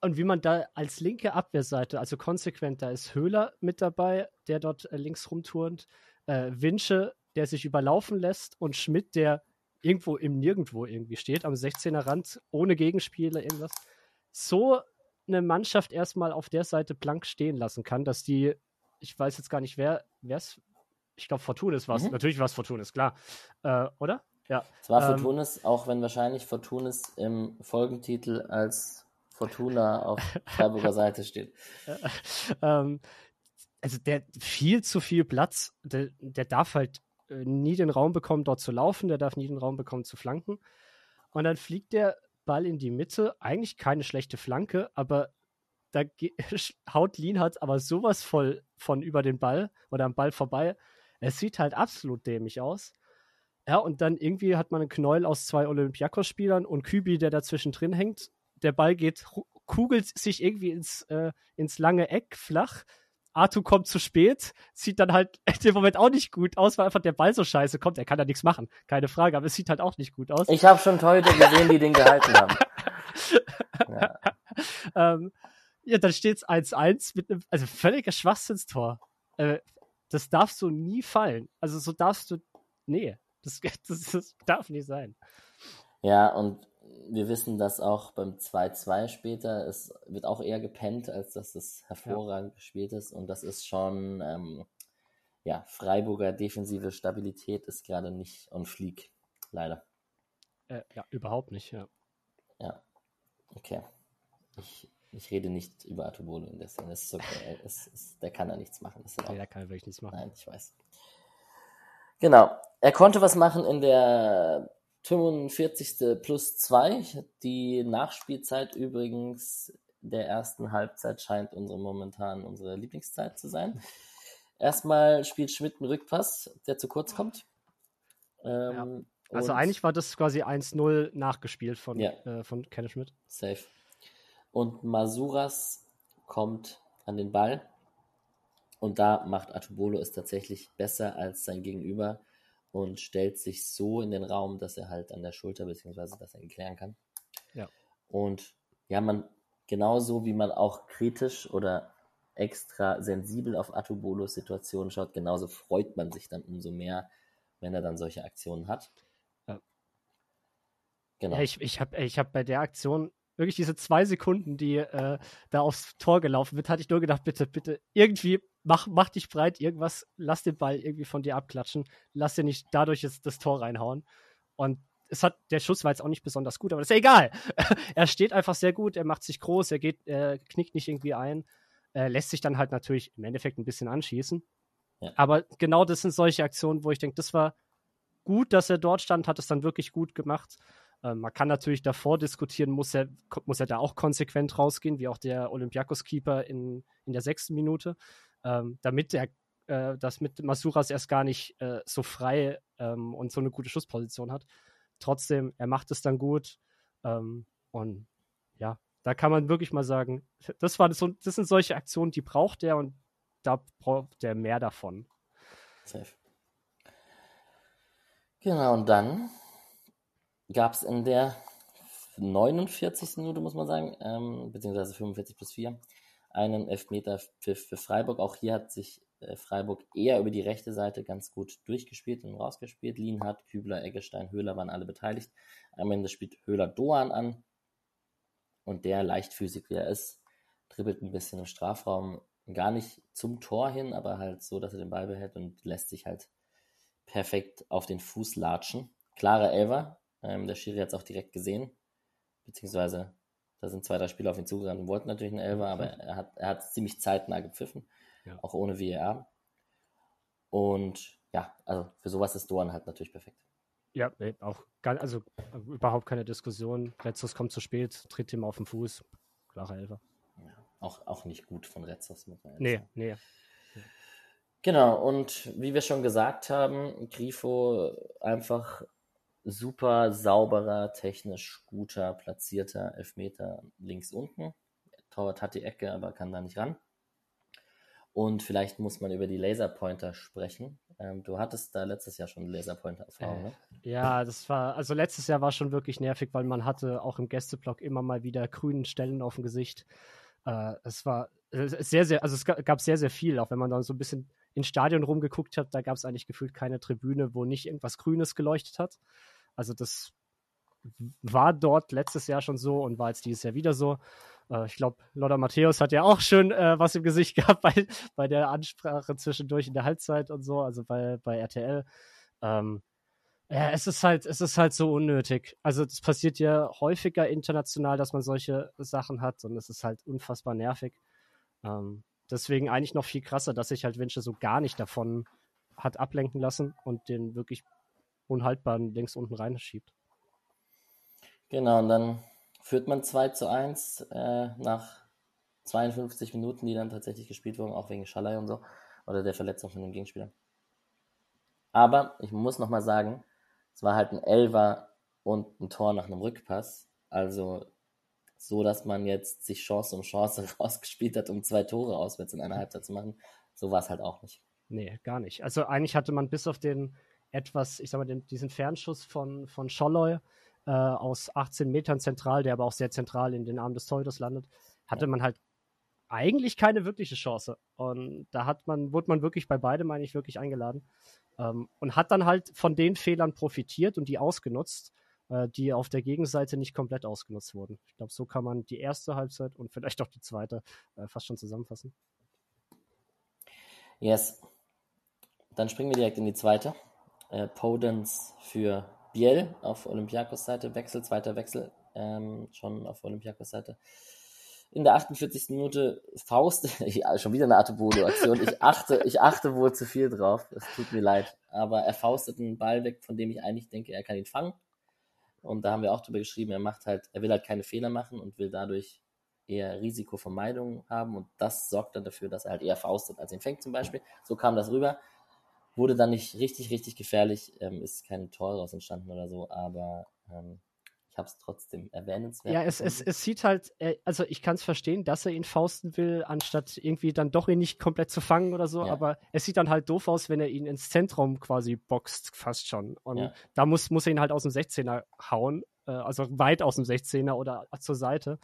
Und wie man da als linke Abwehrseite, also konsequent, da ist Höhler mit dabei, der dort äh, links rumturnt, äh, Winsche, der sich überlaufen lässt und Schmidt, der irgendwo im Nirgendwo irgendwie steht, am 16er Rand, ohne Gegenspieler, irgendwas. So eine Mannschaft erstmal auf der Seite blank stehen lassen kann, dass die, ich weiß jetzt gar nicht, wer es, ich glaube, Fortunis war es, Mhm. natürlich war es Fortunis, klar. Äh, oder? Ja. Es war Ähm, Fortunis, auch wenn wahrscheinlich Fortunis im Folgentitel als Fortuna auf <laughs> Freiburger Seite steht. ähm, also der viel zu viel Platz, der, der darf halt äh, nie den Raum bekommen, dort zu laufen, der darf nie den Raum bekommen, zu flanken. Und dann fliegt der Ball in die Mitte, eigentlich keine schlechte Flanke, aber da <laughs> haut Lienhardt aber sowas voll von über den Ball oder am Ball vorbei. Es sieht halt absolut dämlich aus. Ja, und dann irgendwie hat man einen Knäuel aus zwei Olympiakos-Spielern und Kübi, der dazwischen drin hängt. Der Ball geht, kugelt sich irgendwie ins, äh, ins lange Eck flach. Artu kommt zu spät, sieht dann halt <laughs> in dem Moment auch nicht gut aus, weil einfach der Ball so scheiße kommt. Er kann da nichts machen, keine Frage, aber es sieht halt auch nicht gut aus. Ich habe schon Torhüter gesehen, die den gehalten haben. <laughs> Ja. ähm, ja, dann steht es 1-1 mit einem, also völliger Schwachsinnstor. Äh, das darfst du nie fallen. Also so darfst du, nee, das, das, <laughs> das darf nicht sein. ja, und wir wissen, dass auch beim 2-2 später, es wird auch eher gepennt, als dass es hervorragend gespielt ist. Und das ist schon, ähm, ja, Freiburger defensive Stabilität ist gerade nicht on fleek. Leider. Äh, ja, überhaupt nicht, ja. Ja. Okay. Ich, ich rede nicht über Atobolo in der Szene. Es ist okay. <laughs> Es ist, der kann da nichts machen. Das Nee, da kann wirklich nichts machen. Nein, ich weiß. Genau. Er konnte was machen in der 45. plus 2. Die Nachspielzeit übrigens der ersten Halbzeit scheint unsere momentan unsere Lieblingszeit zu sein. erstmal spielt Schmidt einen Rückpass, der zu kurz kommt. Ähm, ja. Also eigentlich war das quasi 1-0 nachgespielt von, ja. äh, von Kenneth Schmidt. Safe. Und Masuras kommt an den Ball. Und da macht Atubolo es tatsächlich besser als sein Gegenüber und stellt sich so in den Raum, dass er halt an der Schulter beziehungsweise dass er ihn klären kann. Ja. Und ja, man genauso wie man auch kritisch oder extra sensibel auf Atubolos Situation schaut, genauso freut man sich dann umso mehr, wenn er dann solche Aktionen hat. Ja. Genau. Ja, ich ich habe ich hab bei der Aktion wirklich diese zwei Sekunden, die äh, da aufs Tor gelaufen wird, hatte ich nur gedacht, bitte, bitte, irgendwie mach, mach dich breit, irgendwas, lass den Ball irgendwie von dir abklatschen, lass dir nicht dadurch jetzt das Tor reinhauen. Und es hat, der Schuss war jetzt auch nicht besonders gut, aber das ist ja egal. <laughs> er steht einfach sehr gut, er macht sich groß, er geht, er knickt nicht irgendwie ein, er lässt sich dann halt natürlich im Endeffekt ein bisschen anschießen. Ja. Aber genau das sind solche Aktionen, wo ich denke, das war gut, dass er dort stand, hat es dann wirklich gut gemacht. Ähm, man kann natürlich davor diskutieren, muss er, muss er da auch konsequent rausgehen, wie auch der Olympiakos-Keeper in, in der sechsten Minute, ähm, damit der äh, das mit Masuras erst gar nicht äh, so frei ähm, und so eine gute Schussposition hat. Trotzdem, er macht es dann gut. Ähm, und ja, da kann man wirklich mal sagen, das, war so, das sind solche Aktionen, die braucht er und da braucht er mehr davon. Safe. Genau, und dann gab es in der 49. Minute, muss man sagen, ähm, beziehungsweise 45 plus 4, einen Elfmeter für, Freiburg. Auch hier hat sich äh, Freiburg eher über die rechte Seite ganz gut durchgespielt und rausgespielt. Lienhardt, Kübler, Eggestein, Höhler waren alle beteiligt. Am Ende spielt Höhler Doan an und der leichtfüßig wie er ist, dribbelt ein bisschen im Strafraum, gar nicht zum Tor hin, aber halt so, dass er den Ball behält und lässt sich halt perfekt auf den Fuß latschen. Klare Elver, ähm, der Schiri hat es auch direkt gesehen, beziehungsweise da sind zwei, drei Spieler auf ihn zugerannt und wollten natürlich einen Elver, aber er hat, er hat ziemlich zeitnah gepfiffen, ja. auch ohne VAR. Und ja, also für sowas ist Dorn halt natürlich perfekt. Ja, auch gar, also überhaupt keine Diskussion. Letztes kommt zu spät, tritt ihm auf den Fuß. Klarer Elfer. Ja, auch, auch nicht gut von Retzos, muss man nee, sagen. Nee, nee. Genau, und wie wir schon gesagt haben, Grifo einfach super sauberer, technisch guter, platzierter Elfmeter links unten. Torwart hat die Ecke, aber kann da nicht ran. Und vielleicht muss man über die Laserpointer sprechen. Ähm, du hattest da letztes Jahr schon Laserpointer-Erfahrung, äh, ne? Ja, das war, also letztes Jahr war schon wirklich nervig, weil man hatte auch im Gästeblock immer mal wieder grünen Stellen auf dem Gesicht. Äh, es war sehr, sehr, also es gab sehr, sehr viel, auch wenn man da so ein bisschen ins Stadion rumgeguckt hat, da gab es eigentlich gefühlt keine Tribüne, wo nicht irgendwas Grünes geleuchtet hat. Also das war dort letztes Jahr schon so und war jetzt dieses Jahr wieder so. Äh, ich glaube, Lothar Matthäus hat ja auch schön äh, was im Gesicht <laughs> gehabt bei, bei der Ansprache zwischendurch in der Halbzeit und so, also bei, bei RTL. Ähm, ja, es ist halt, es ist halt so unnötig. Also das passiert ja häufiger international, dass man solche Sachen hat und es ist halt unfassbar nervig. Ähm, deswegen eigentlich noch viel krasser, dass sich halt Wünsche so gar nicht davon hat ablenken lassen und den wirklich unhaltbaren links unten reinschiebt. Genau, und dann führt man 2 zu 1 äh, nach 52 Minuten, die dann tatsächlich gespielt wurden, auch wegen Schalay und so, oder der Verletzung von dem Gegenspieler. Aber ich muss nochmal sagen, es war halt ein Elfer und ein Tor nach einem Rückpass. Also so, dass man jetzt sich Chance um Chance <laughs> rausgespielt hat, um zwei Tore auswärts in einer Halbzeit zu machen. So war es halt auch nicht. Nee, gar nicht. Also eigentlich hatte man bis auf den etwas, ich sag mal, den, diesen Fernschuss von, von Scholloy äh, aus 18 Metern zentral, der aber auch sehr zentral in den Armen des Torhüters landet, hatte man halt eigentlich keine wirkliche Chance. Und da hat man, wurde man wirklich bei beidem eigentlich wirklich eingeladen. Ähm, und hat dann halt von den Fehlern profitiert und die ausgenutzt, äh, die auf der Gegenseite nicht komplett ausgenutzt wurden. Ich glaube, so kann man die erste Halbzeit und vielleicht auch die zweite äh, fast schon zusammenfassen. Yes. Dann springen wir direkt in die zweite äh, Podence für Biel auf Olympiakos Seite, Wechsel, zweiter Wechsel, ähm, schon auf Olympiakos Seite. In der 48. Minute Faust, <laughs> schon wieder eine Atobolo-Aktion. Ich achte, ich achte wohl zu viel drauf. Es tut mir leid. Aber er faustet einen Ball weg, von dem ich eigentlich denke, er kann ihn fangen. Und da haben wir auch drüber geschrieben, er macht halt, er will halt keine Fehler machen und will dadurch eher Risikovermeidung haben und das sorgt dann dafür, dass er halt eher faustet als ihn fängt zum Beispiel. So kam das rüber. Wurde dann nicht richtig, richtig gefährlich, ähm, ist kein Tor daraus entstanden oder so, aber ähm, ich habe es trotzdem erwähnenswert. Ja, es, es, es sieht halt, äh, also ich kann es verstehen, dass er ihn fausten will, anstatt irgendwie dann doch ihn nicht komplett zu fangen oder so, ja. aber es sieht dann halt doof aus, wenn er ihn ins Zentrum quasi boxt, fast schon. Und ja. da muss, muss er ihn halt aus dem 16er hauen, äh, also weit aus dem 16er oder zur Seite.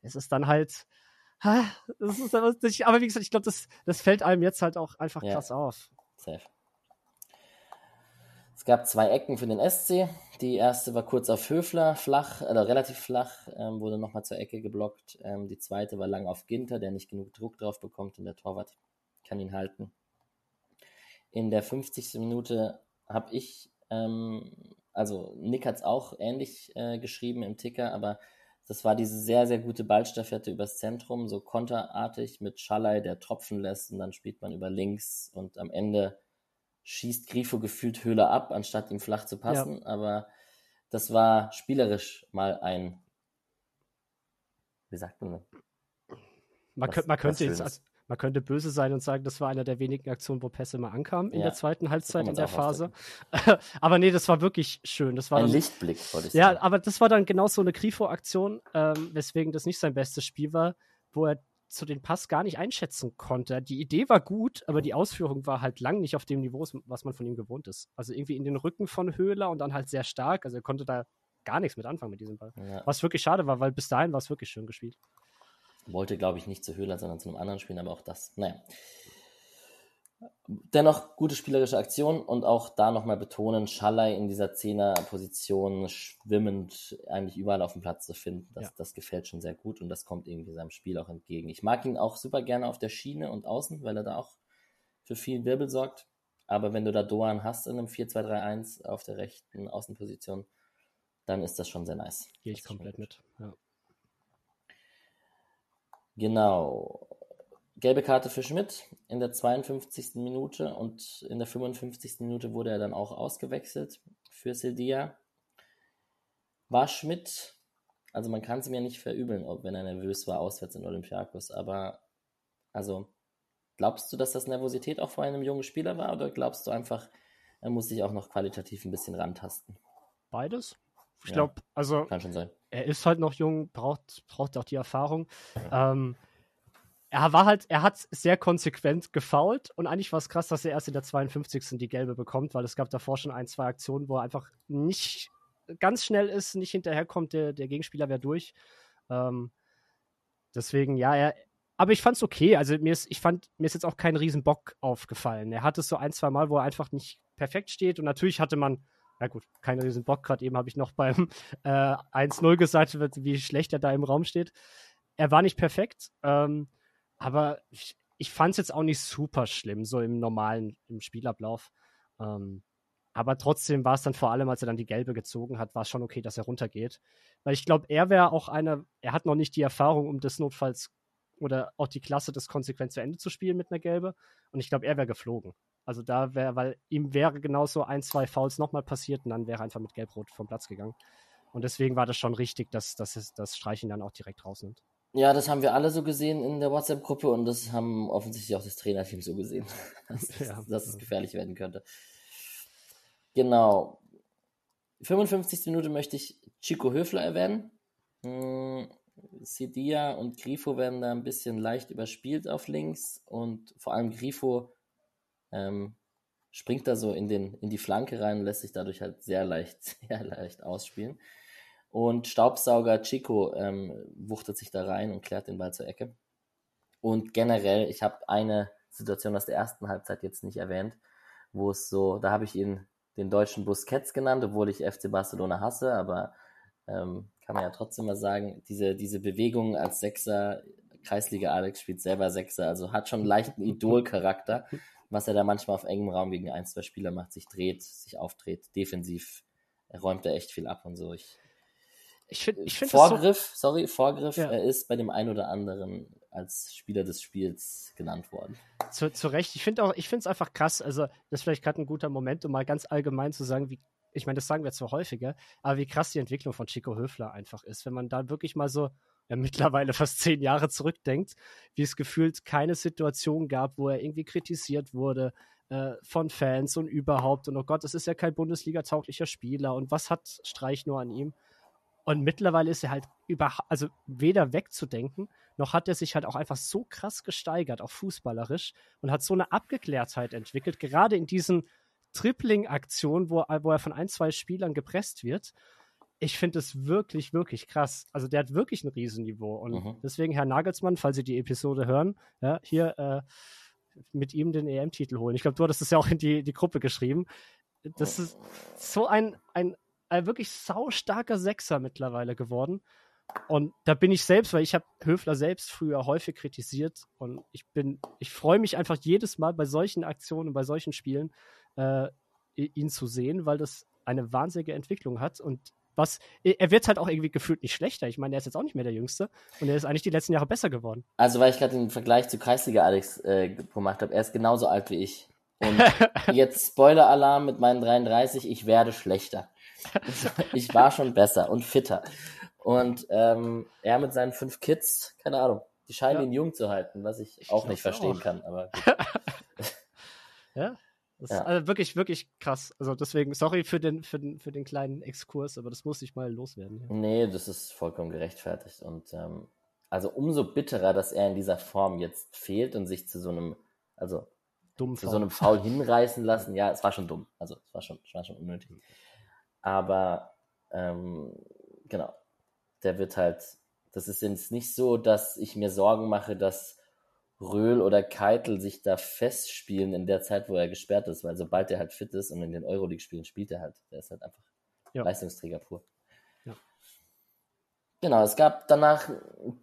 Es ist dann halt, das ist aber, aber wie gesagt, ich glaube, das, das fällt einem jetzt halt auch einfach ja. krass auf. Safe. Es gab zwei Ecken für den SC. Die erste war kurz auf Höfler, flach, oder relativ flach, ähm, wurde nochmal zur Ecke geblockt. Ähm, die zweite war lang auf Ginter, der nicht genug Druck drauf bekommt und der Torwart kann ihn halten. In der 50. Minute habe ich, ähm, also Nick hat es auch ähnlich äh, geschrieben im Ticker, aber das war diese sehr, sehr gute Ballstaffette übers Zentrum, so konterartig mit Schallei, der tropfen lässt und dann spielt man über links und am Ende schießt Grifo gefühlt Höhler ab, anstatt ihm flach zu passen. Ja. Aber das war spielerisch mal ein, wie sagt man das? Man, was, man könnte jetzt, man könnte böse sein und sagen, das war einer der wenigen Aktionen, wo Pässe mal ankamen in ja, der zweiten Halbzeit in der Phase. <laughs> aber nee, das war wirklich schön. Das war ein dann, Lichtblick, wollte ich sagen. Ja, aber das war dann genau so eine Grifo-Aktion, ähm, weswegen das nicht sein bestes Spiel war, wo er zu den Pass gar nicht einschätzen konnte. Die Idee war gut, aber die Ausführung war halt lang nicht auf dem Niveau, was man von ihm gewohnt ist. Also irgendwie in den Rücken von Höhler und dann halt sehr stark. Also er konnte da gar nichts mit anfangen mit diesem Ball. Ja. Was wirklich schade war, weil bis dahin war es wirklich schön gespielt. Wollte, glaube ich, nicht zu Höhler, sondern zu einem anderen spielen, aber auch das. Naja. Dennoch gute spielerische Aktion und auch da nochmal betonen, Schallei in dieser Zehner-Position schwimmend eigentlich überall auf dem Platz zu finden. Das, ja. das gefällt schon sehr gut und das kommt irgendwie seinem Spiel auch entgegen. Ich mag ihn auch super gerne auf der Schiene und außen, weil er da auch für viel Wirbel sorgt. Aber wenn du da Doan hast in einem 4-2-3-1 auf der rechten Außenposition, dann ist das schon sehr nice. Gehe ich komplett mit. Ja. Genau. Gelbe Karte für Schmidt in der 52. Minute und in der 55. Minute wurde er dann auch ausgewechselt für Sildia. War Schmidt, also man kann es mir nicht verübeln, ob wenn er nervös war auswärts in Olympiakos, aber also glaubst du, dass das Nervosität auch vor einem jungen Spieler war oder glaubst du einfach, er muss sich auch noch qualitativ ein bisschen rantasten? Beides. Ich ja, glaube, also kann schon sein. er ist halt noch jung, braucht, braucht auch die Erfahrung. Ähm, er war halt, er hat sehr konsequent gefault und eigentlich war es krass, dass er erst in der 52. die gelbe bekommt, weil es gab davor schon ein, zwei Aktionen, wo er einfach nicht ganz schnell ist, nicht hinterherkommt, der, der Gegenspieler wäre durch. Ähm, deswegen, ja, er, aber ich fand's okay. Also mir ist, ich fand, mir ist jetzt auch kein Riesenbock aufgefallen. Er hatte es so ein, zwei Mal, wo er einfach nicht perfekt steht und natürlich hatte man, na gut, keinen Riesenbock. Gerade eben habe ich noch beim <laughs> äh, 1-0 gesagt, wie schlecht er da im Raum steht. Er war nicht perfekt. Ähm, aber ich, ich fand es jetzt auch nicht super schlimm, so im normalen, im Spielablauf. Ähm, aber trotzdem war es dann vor allem, als er dann die gelbe gezogen hat, war es schon okay, dass er runtergeht. Weil ich glaube, er wäre auch einer, er hat noch nicht die Erfahrung, um das notfalls oder auch die Klasse, das konsequent zu Ende zu spielen mit einer gelbe. Und ich glaube, er wäre geflogen. Also da wäre, weil ihm wäre genauso ein, zwei Fouls nochmal passiert und dann wäre er einfach mit Gelb-Rot vom Platz gegangen. Und deswegen war das schon richtig, dass, dass es das Streichen dann auch direkt rausnimmt. Ja, das haben wir alle so gesehen in der WhatsApp-Gruppe und das haben offensichtlich auch das Trainerteam so gesehen, <laughs> dass, ja. dass es gefährlich werden könnte. Genau. 55. Minute möchte ich Chico Höfler erwähnen. Hm, Sidia und Grifo werden da ein bisschen leicht überspielt auf links und vor allem Grifo ähm, springt da so in, den, in die Flanke rein und lässt sich dadurch halt sehr leicht, <laughs> sehr leicht ausspielen. Und Staubsauger Chico ähm, wuchtet sich da rein und klärt den Ball zur Ecke. Und generell, ich habe eine Situation aus der ersten Halbzeit jetzt nicht erwähnt, wo es so, da habe ich ihn den deutschen Busquets genannt, obwohl ich FC Barcelona hasse, aber ähm, kann man ja trotzdem mal sagen, diese, diese Bewegung als Sechser, Kreisliga Alex spielt selber Sechser, also hat schon einen leichten <laughs> Idolcharakter, was er da manchmal auf engem Raum gegen ein, zwei Spieler macht, sich dreht, sich aufdreht, defensiv, er räumt da echt viel ab und so. Ich ich finde, ich find Vorgriff, so, sorry, Vorgriff, ja. er ist bei dem einen oder anderen als Spieler des Spiels genannt worden. Zu, zu Recht. Ich finde auch, ich finde es einfach krass. Also, das ist vielleicht gerade ein guter Moment, um mal ganz allgemein zu sagen, wie, ich meine, das sagen wir zwar häufiger, aber wie krass die Entwicklung von Chico Höfler einfach ist. Wenn man da wirklich mal so er mittlerweile fast zehn Jahre zurückdenkt, wie es gefühlt keine Situation gab, wo er irgendwie kritisiert wurde äh, von Fans und überhaupt. Und oh Gott, das ist ja kein Bundesliga-tauglicher Spieler. Und was hat Streich nur an ihm? Und mittlerweile ist er halt über, also weder wegzudenken, noch hat er sich halt auch einfach so krass gesteigert, auch fußballerisch, und hat so eine Abgeklärtheit entwickelt, gerade in diesen Tripling-Aktionen, wo, wo er von ein, zwei Spielern gepresst wird. Ich finde es wirklich, wirklich krass. Also der hat wirklich ein Riesenniveau. Und mhm. deswegen, Herr Nagelsmann, falls Sie die Episode hören, ja, hier äh, mit ihm den EM-Titel holen. Ich glaube, du hattest das ja auch in die, die Gruppe geschrieben. Das ist so ein, ein, ein wirklich saustarker Sechser mittlerweile geworden. Und da bin ich selbst, weil ich habe Höfler selbst früher häufig kritisiert und ich bin, ich freue mich einfach jedes Mal bei solchen Aktionen, bei solchen Spielen, äh, ihn zu sehen, weil das eine wahnsinnige Entwicklung hat und was, er wird halt auch irgendwie gefühlt nicht schlechter. Ich meine, er ist jetzt auch nicht mehr der Jüngste und er ist eigentlich die letzten Jahre besser geworden. Also, weil ich gerade den Vergleich zu Kreisliga Alex äh, gemacht habe, er ist genauso alt wie ich. Und <laughs> jetzt Spoiler-Alarm mit meinen 33, ich werde schlechter. <laughs> Ich war schon besser und fitter. Und ähm, er mit seinen fünf Kids, keine Ahnung, die scheinen ja. ihn jung zu halten, was ich, ich auch nicht verstehen auch. kann. Aber <laughs> ja, das ja. ist also wirklich, wirklich krass. Also deswegen, sorry für den, für den, für den kleinen Exkurs, aber das muss ich mal loswerden. Ja. Nee, das ist vollkommen gerechtfertigt. Und ähm, also umso bitterer, dass er in dieser Form jetzt fehlt und sich zu so einem, also dumm zu so einem Foul hinreißen lassen. Ja, es war schon dumm. Also es war schon, es war schon unnötig. Aber ähm, genau, der wird halt, das ist jetzt nicht so, dass ich mir Sorgen mache, dass Röhl oder Keitel sich da festspielen in der Zeit, wo er gesperrt ist, weil sobald er halt fit ist und in den Euroleague-Spielen spielt er halt, der ist halt einfach ja. Leistungsträger pur. Ja. Genau, es gab danach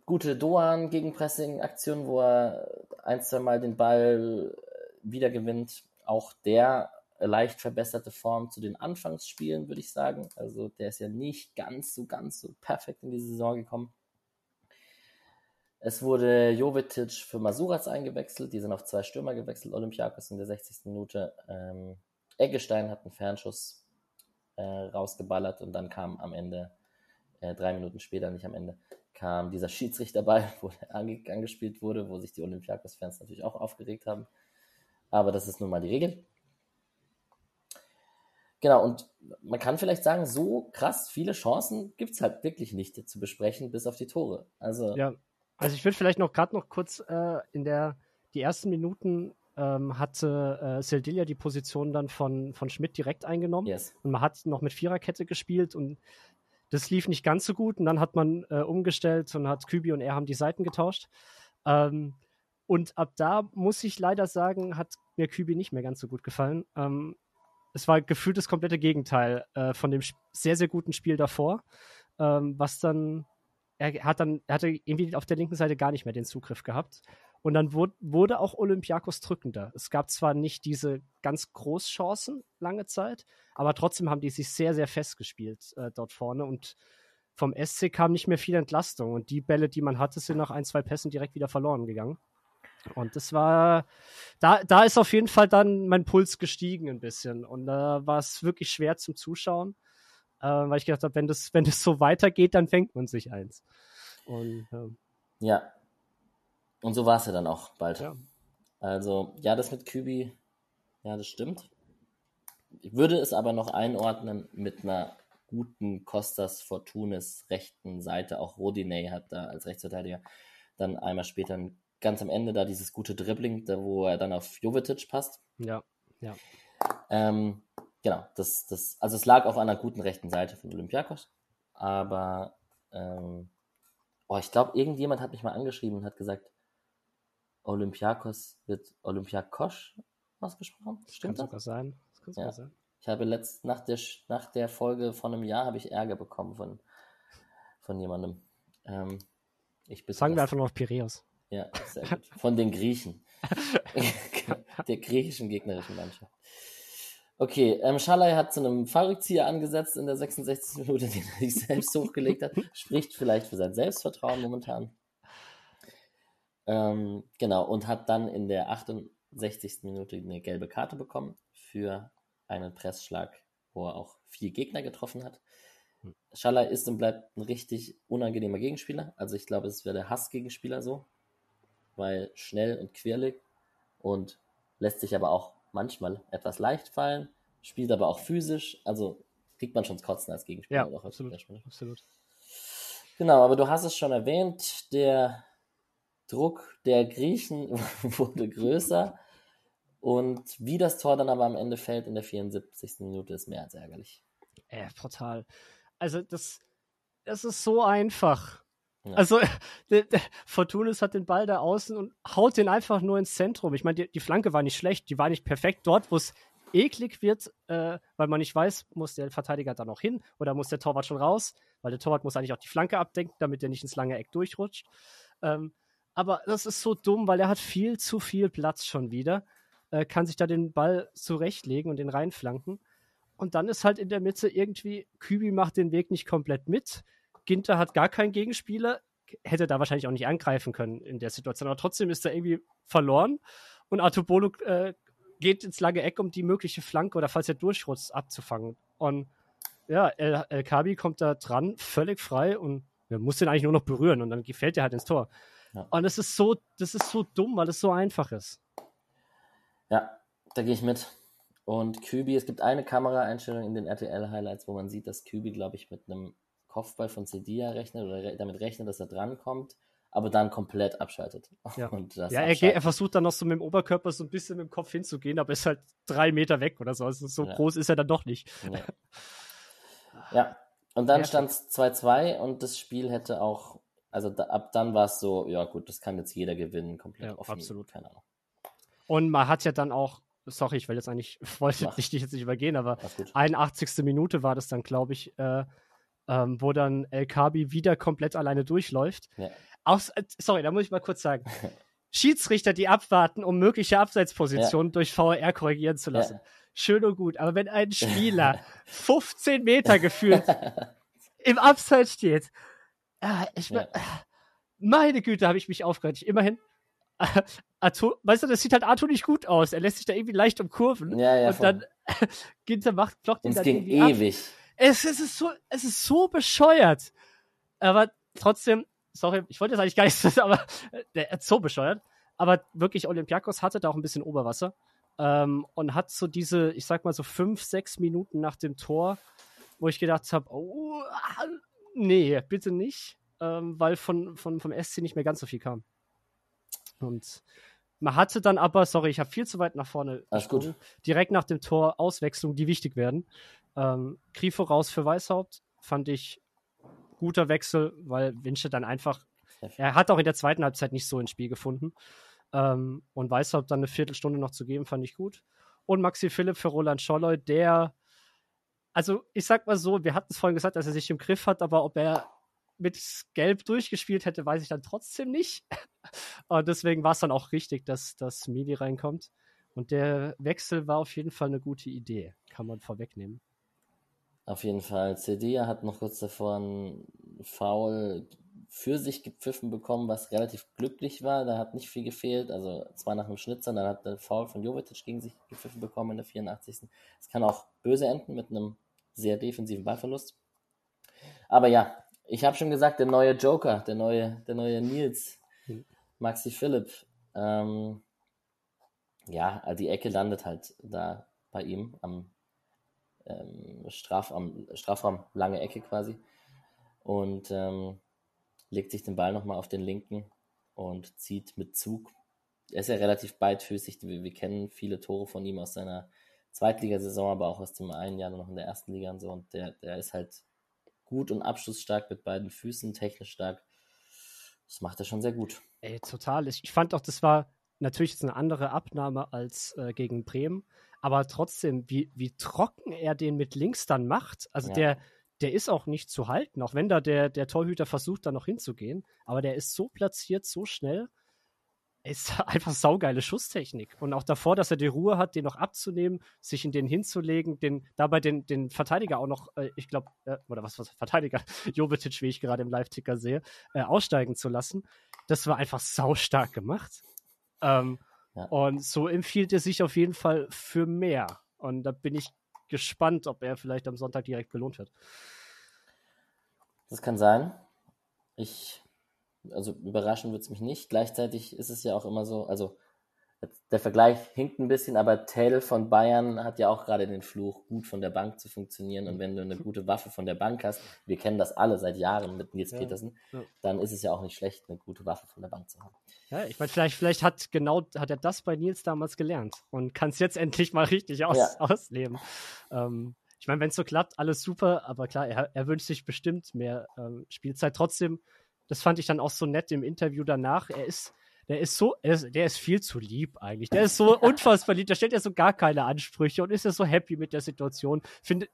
gute Doan gegen Pressing-Aktionen, wo er ein, zwei Mal den Ball wieder gewinnt. Auch der leicht verbesserte Form zu den Anfangsspielen, würde ich sagen. Also der ist ja nicht ganz so, ganz so perfekt in die Saison gekommen. Es wurde Jovetic für Masuras eingewechselt. Die sind auf zwei Stürmer gewechselt. Olympiakos in der 60. Minute. Ähm, Eggestein hat einen Fernschuss äh, rausgeballert und dann kam am Ende, äh, drei Minuten später, nicht am Ende, kam dieser Schiedsrichterball, <laughs> wo der ange angespielt wurde, wo sich die Olympiakos-Fans natürlich auch aufgeregt haben. Aber das ist nun mal die Regel. Genau, und man kann vielleicht sagen, so krass viele Chancen gibt es halt wirklich nicht zu besprechen, bis auf die Tore. Also ja, also ich würde vielleicht noch gerade noch kurz äh, in der die ersten Minuten ähm, hatte äh, Sildilia die Position dann von, von Schmidt direkt eingenommen. Yes. Und man hat noch mit Viererkette gespielt und das lief nicht ganz so gut. Und dann hat man äh, umgestellt und hat Kübi und er haben die Seiten getauscht. Ähm, und ab da muss ich leider sagen, hat mir Kübi nicht mehr ganz so gut gefallen. Ähm, es war gefühlt das komplette Gegenteil äh, von dem sehr, sehr guten Spiel davor, ähm, was dann er hat dann, hatte irgendwie auf der linken Seite gar nicht mehr den Zugriff gehabt. Und dann wurde, wurde auch Olympiakos drückender. Es gab zwar nicht diese ganz Großchancen lange Zeit, aber trotzdem haben die sich sehr, sehr festgespielt äh, dort vorne und vom SC kam nicht mehr viel Entlastung und die Bälle, die man hatte, sind nach ein, zwei Pässen direkt wieder verloren gegangen. Und das war, da, da ist auf jeden Fall dann mein Puls gestiegen ein bisschen und da war es wirklich schwer zum Zuschauen äh, weil ich gedacht habe, wenn das, wenn das so weitergeht, dann fängt man sich eins. Und, ähm, ja. Und so war es ja dann auch bald. Ja. Also, ja, das mit Kübi, ja, das stimmt. Ich würde es aber noch einordnen mit einer guten Costas Fortunes rechten Seite. Auch Rodinei hat da als Rechtsverteidiger dann einmal später ganz am Ende da dieses gute Dribbling, da wo er dann auf Jovetic passt. Ja, ja. Ähm, genau, das, das, also es lag auf einer guten rechten Seite von Olympiakos, aber ähm, oh, ich glaube, irgendjemand hat mich mal angeschrieben und hat gesagt, Olympiakos wird Olympiakos ausgesprochen. Stimmt kann das? Sogar sein. Das kann sogar ja. sein. Ich habe letzt, nach der, nach der Folge von einem Jahr habe ich Ärger bekommen von, von jemandem. Ähm, ich Sagen wir einfach noch Piräus. Ja, sehr gut. Von den Griechen. <laughs> der griechischen gegnerischen Mannschaft. Okay, ähm, Schalay hat zu einem Fallrückzieher angesetzt in der 66. Minute, den er sich selbst hochgelegt hat. <laughs> Spricht vielleicht für sein Selbstvertrauen momentan. Ähm, genau, und hat dann in der 68. Minute eine gelbe Karte bekommen für einen Pressschlag, wo er auch vier Gegner getroffen hat. Hm. Schaller ist und bleibt ein richtig unangenehmer Gegenspieler. Also ich glaube, es wäre der Hass-Gegenspieler so, weil schnell und quirlig und lässt sich aber auch manchmal etwas leicht fallen, spielt aber auch physisch. Also kriegt man schon das Kotzen als Gegenspieler. Ja, absolut, absolut. Genau, aber du hast es schon erwähnt, der Druck der Griechen <laughs> wurde größer. Und wie das Tor dann aber am Ende fällt in der 74. Minute, ist mehr als ärgerlich. Äh, total. Also, das, das ist so einfach. Ja. Also, <laughs> der, der Fortunis hat den Ball da außen und haut den einfach nur ins Zentrum. Ich meine, die, die Flanke war nicht schlecht, die war nicht perfekt. Dort, wo es eklig wird, äh, weil man nicht weiß, muss der Verteidiger da noch hin oder muss der Torwart schon raus, weil der Torwart muss eigentlich auch die Flanke abdenken, damit er nicht ins lange Eck durchrutscht. Ähm, aber das ist so dumm, weil er hat viel zu viel Platz schon wieder, äh, kann sich da den Ball zurechtlegen und den reinflanken. Und dann ist halt in der Mitte irgendwie, Kübi macht den Weg nicht komplett mit. Ginter hat gar keinen Gegenspieler, hätte da wahrscheinlich auch nicht angreifen können in der Situation, aber trotzdem ist er irgendwie verloren. Und Artubolo äh, geht ins lange Eck, um die mögliche Flanke oder falls er durchrutscht, abzufangen. Und ja, El, El Kabi kommt da dran, völlig frei und er muss den eigentlich nur noch berühren und dann fällt er halt ins Tor. Ja. Und das ist so, das ist so dumm, weil es so einfach ist. Ja, da gehe ich mit. Und Kübi, es gibt eine Kameraeinstellung in den RTL-Highlights, wo man sieht, dass Kübi, glaube ich, mit einem Kopfball von Cedia rechnet oder damit rechnet, dass er drankommt aber dann komplett abschaltet. Ja, <laughs> ja er, er, versucht dann noch so mit dem Oberkörper so ein bisschen mit dem Kopf hinzugehen, aber ist halt drei Meter weg oder so. Also so ja. groß ist er dann doch nicht. Ja, <laughs> ja. und dann stand es 2-2 und das Spiel hätte auch, also da, ab dann war es so, ja gut, das kann jetzt jeder gewinnen, komplett ja, offen. Absolut. Keine Ahnung. Und man hat ja dann auch, sorry, ich will jetzt eigentlich, <laughs> wollte dich jetzt nicht übergehen, aber 81. Minute war das dann, glaube ich, äh, ähm, wo dann El Kabi wieder komplett alleine durchläuft. Ja. Aus, äh, sorry, da muss ich mal kurz sagen. <laughs> Schiedsrichter, die abwarten, um mögliche Abseitspositionen ja. durch VR korrigieren zu lassen. Ja. Schön und gut. Aber wenn ein Spieler <laughs> 15 Meter gefühlt <laughs> im Abseits steht, äh, ich ja. äh, meine Güte, habe ich mich aufgeregt. Immerhin, äh, Arthur, weißt du, das sieht halt Arthur nicht gut aus. Er lässt sich da irgendwie leicht umkurven. Ja, ja, und voll. dann Ginter macht, blockt ihn dann ging ewig. Es, es, ist so, es ist so bescheuert. Aber trotzdem, sorry, ich wollte jetzt eigentlich gar nicht, <laughs> aber der ist so bescheuert. Aber wirklich, Olympiakos hatte da auch ein bisschen Oberwasser ähm, und hat so diese, ich sag mal so fünf, sechs Minuten nach dem Tor, wo ich gedacht habe, oh, nee, bitte nicht, ähm, weil von, von, vom SC nicht mehr ganz so viel kam. Und man hatte dann aber, sorry, ich habe viel zu weit nach vorne Alles gut. direkt nach dem Tor Auswechslung, die wichtig werden. Ähm, Grifo raus für Weißhaupt, fand ich guter Wechsel, weil Winche dann einfach, er hat auch in der zweiten Halbzeit nicht so ins Spiel gefunden. Ähm, und Weißhaupt dann eine Viertelstunde noch zu geben, fand ich gut. Und Maxi Philipp für Roland Scholloy, der, also ich sag mal so, wir hatten es vorhin gesagt, dass er sich im Griff hat, aber ob er mit Gelb durchgespielt hätte, weiß ich dann trotzdem nicht. <laughs> und deswegen war es dann auch richtig, dass, dass Mili reinkommt. Und der Wechsel war auf jeden Fall eine gute Idee, kann man vorwegnehmen. Auf jeden Fall. Cedilla hat noch kurz davor einen Foul für sich gepfiffen bekommen, was relativ glücklich war. Da hat nicht viel gefehlt. Also zwar nach einem Schnitzer, dann hat der Foul von Jovetic gegen sich gepfiffen bekommen in der 84. Es kann auch böse enden mit einem sehr defensiven Ballverlust. Aber ja, ich habe schon gesagt, der neue Joker, der neue, der neue Nils, Maxi Philipp. Ähm, ja, die Ecke landet halt da bei ihm am ähm, Strafraum, Strafraum, lange Ecke quasi. Und ähm, legt sich den Ball nochmal auf den linken und zieht mit Zug. Er ist ja relativ beidfüßig. Wir, wir kennen viele Tore von ihm aus seiner Zweitligasaison, aber auch aus dem einen Jahr noch in der ersten Liga und so. Und der, der ist halt gut und abschlussstark mit beiden Füßen, technisch stark. Das macht er schon sehr gut. Ey, total. Ich fand auch, das war natürlich jetzt eine andere Abnahme als äh, gegen Bremen aber trotzdem, wie, wie trocken er den mit links dann macht. Also ja. der, der ist auch nicht zu halten, auch wenn da der, der Torhüter versucht, da noch hinzugehen. Aber der ist so platziert, so schnell. Ist <laughs> einfach saugeile Schusstechnik. Und auch davor, dass er die Ruhe hat, den noch abzunehmen, sich in den hinzulegen, den, dabei den, den Verteidiger auch noch, äh, ich glaube, äh, oder was, was, Verteidiger, <laughs> Jovetic, wie ich gerade im Live-Ticker sehe, äh, aussteigen zu lassen. Das war einfach saustark gemacht. Ähm, und so empfiehlt er sich auf jeden Fall für mehr. Und da bin ich gespannt, ob er vielleicht am Sonntag direkt belohnt wird. Das kann sein. Ich, also überraschen wird es mich nicht. Gleichzeitig ist es ja auch immer so, also der Vergleich hinkt ein bisschen, aber Tell von Bayern hat ja auch gerade den Fluch, gut von der Bank zu funktionieren. Und wenn du eine gute Waffe von der Bank hast, wir kennen das alle seit Jahren mit Nils ja, Petersen, ja. dann ist es ja auch nicht schlecht, eine gute Waffe von der Bank zu haben. Ja, ich meine, vielleicht, vielleicht hat genau hat er das bei Nils damals gelernt und kann es jetzt endlich mal richtig aus, ja. ausleben. Ähm, ich meine, wenn es so klappt, alles super, aber klar, er, er wünscht sich bestimmt mehr ähm, Spielzeit. Trotzdem, das fand ich dann auch so nett im Interview danach. Er ist der ist so, der ist, der ist viel zu lieb eigentlich. Der ist so <laughs> unfassbar lieb. Der stellt ja so gar keine Ansprüche und ist ja so happy mit der Situation. Finde,